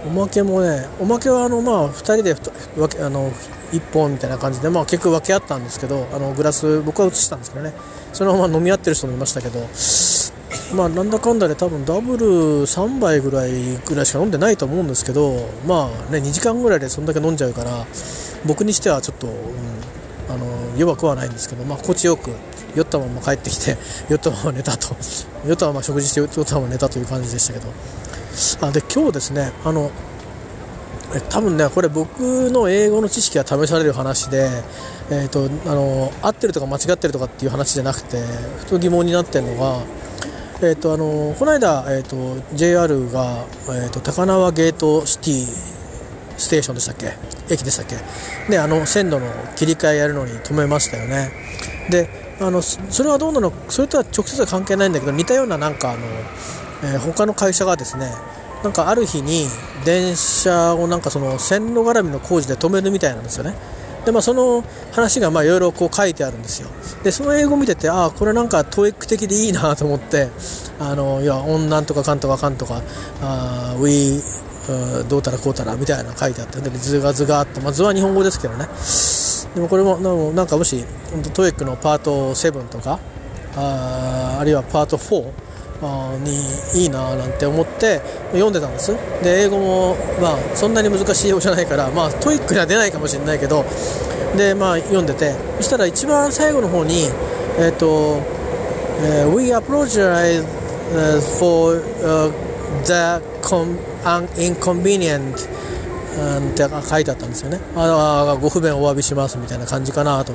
おまけもねおまけはあのまあ2人で分けあの1本みたいな感じで、まあ、結局分け合ったんですけどあのグラス僕は移したんですけどね。そのまま飲み合ってる人もいましたけど。まあなんだかんだで多分ダブル3杯ぐらいぐらいしか飲んでないと思うんですけどまあね2時間ぐらいでそんだけ飲んじゃうから僕にしてはちょっと、うん、あの弱くはないんですけど、まあ、心地よく酔ったまま帰ってきて酔ったまま寝たと。酔ったまま食事して酔ったまま寝たという感じでしたけど。あで今日ですねあの多分ねこれ僕の英語の知識が試される話で、えーと、あの合ってるとか間違ってるとかっていう話じゃなくてふと疑問になってるのが、えーと、あのこの間、えーと、JR が、えー、と高輪ゲートシティステーションでしたっけ？駅でしたっけ？であの線路の切り替えやるのに止めましたよね。であのそれはどうなの？それとは直接は関係ないんだけど似たようななんかあの、えー、他の会社がですねなんかある日に電車をなんかその線路絡みの工事で止めるみたいなんですよね。でまあ、その話がいろいろ書いてあるんですよ。でその英語を見ててああこれなんか TOEIC 的でいいなと思ってあのいや on なんとかかんとかかんとかあ we どうたらこうたらみたいな書いてあって図が図があって、まあ、図は日本語ですけどね。でもこれもなんかもし TOEIC のパート7とかああるいはパート4にいいななんて思って読んでたんです。で英語もまあそんなに難しい英語じゃないからまあ TOEIC には出ないかもしれないけどでまあ読んでて。そしたら一番最後の方にえっ、ー、と、えー、We apologize for、uh, the inconvenient って書いてあったんですよね。ああご不便お詫びしますみたいな感じかなと。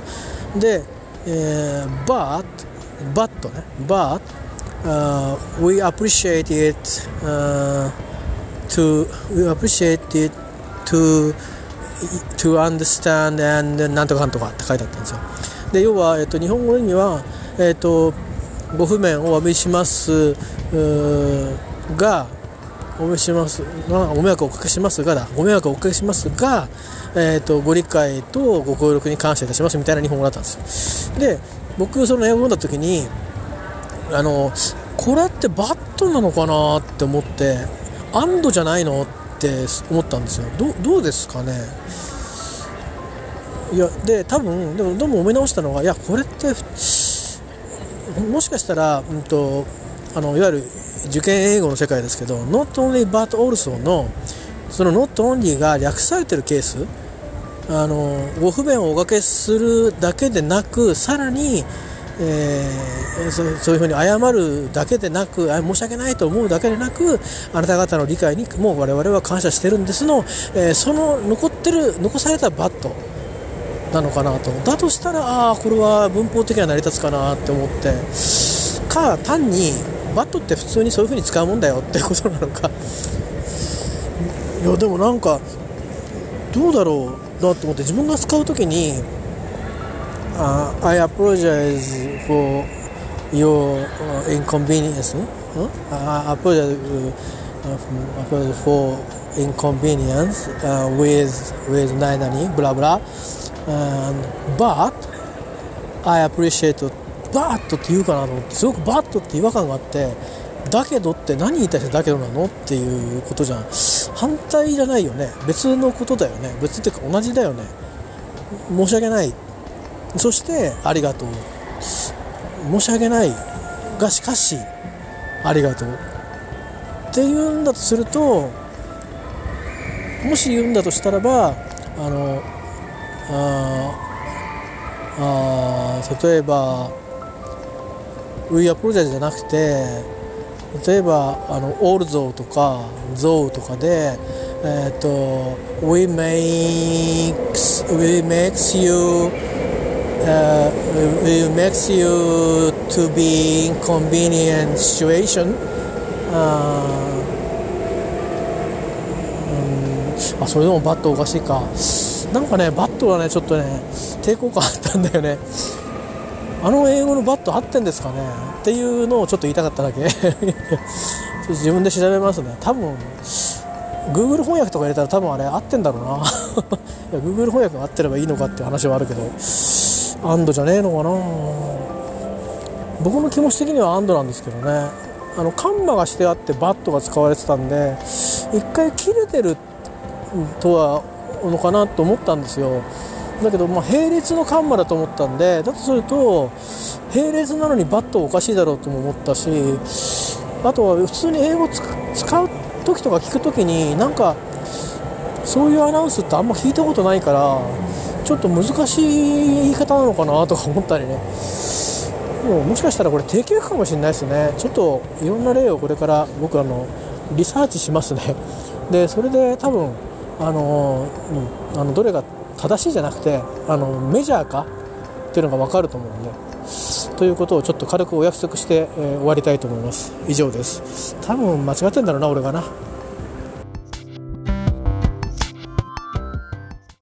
で、えー、but but ね。but uh, we appreciate it uh, to we appreciate it to to understand and なんとかなんとかって書いてあったんですよ。で要は、えっと、日本語には、えっと、ご不便お詫びしますがおしますがご迷惑をおかけしますがだ。ご迷惑をおかけしますが、えーと、ご理解とご協力に感謝いたしますみたいな日本語だったんですよ。で僕その英語を読んだ時にあのこれってバットなのかなって思ってアンドじゃないのって思ったんですよ。どどうですかね。いやで多分でもどうも思い直したのがいやこれってもしかしたら、うんと、あのいわゆる受験英語の世界ですけど not only but also のその not only が略されてるケースあのご不便をおかけするだけでなくさらに、えー、そそういうふうに謝るだけでなく申し訳ないと思うだけでなくあなた方の理解にもう我々は感謝してるんですの、えー、その残ってる残されたバットなのかなと。だとしたらああこれは文法的には成り立つかなって思って。か単にバットって普通にそういう風に使うもんだよってことなのかいやでもなんかどうだろうなと思って自分が使う時に「uh, I apologize for your inconvenience、I apologize for inconvenience、with with 何々ブラブラ but I appreciate but って言うかなと思ってすごく but って違和感があってだけどって何に対してだけどなのっていうことじゃん。反対じゃないよね。別のことだよね。別っていうか同じだよね。申し訳ない。そしてありがとう。申し訳ないがしかしありがとう。っていうんだとするともし言うんだとしたらばあのああ例えばウィアプロジェクトじゃなくて例えばあのオールゾーとかゾーとかでえ、ー、と We makes we makes you uh, we makes you to be inconvenient situation. あ、うん、あそれでもバットおかしいか。なんかねバットはねちょっとね抵抗感あったんだよね。あの英語のバット合ってんですかね？っていうのをちょっと言いたかっただけ。自分で調べますね。多分 Google 翻訳とか入れたら多分あれ合ってんだろうな。いや Google 翻訳が合ってればいいのかっていう話はあるけど。アンドじゃねえのかな？僕の気持ち的にはアンドなんですけどね。あのカンマがしてあってバットが使われてたんで一回切れてるとはのかなと思ったんですよ。だけど、まあ、並列のカンマだと思ったんでだとすると並列なのにバットおかしいだろうとも思ったしあとは普通に英語使う時とか聞く時になんかそういうアナウンスってあんま聞いたことないからちょっと難しい言い方なのかなとか思ったりね。もうもしかしたらこれ定型かもしれないですね。ちょっといろんな例をこれから僕あのリサーチしますね。でそれで多分あの、うん、あのどれが正しいじゃなくてあのメジャーか？っていうのが分かると思うんで。ということをちょっと軽くお約束して、えー、終わりたいと思います。以上です。多分間違ってんだろうな俺がな。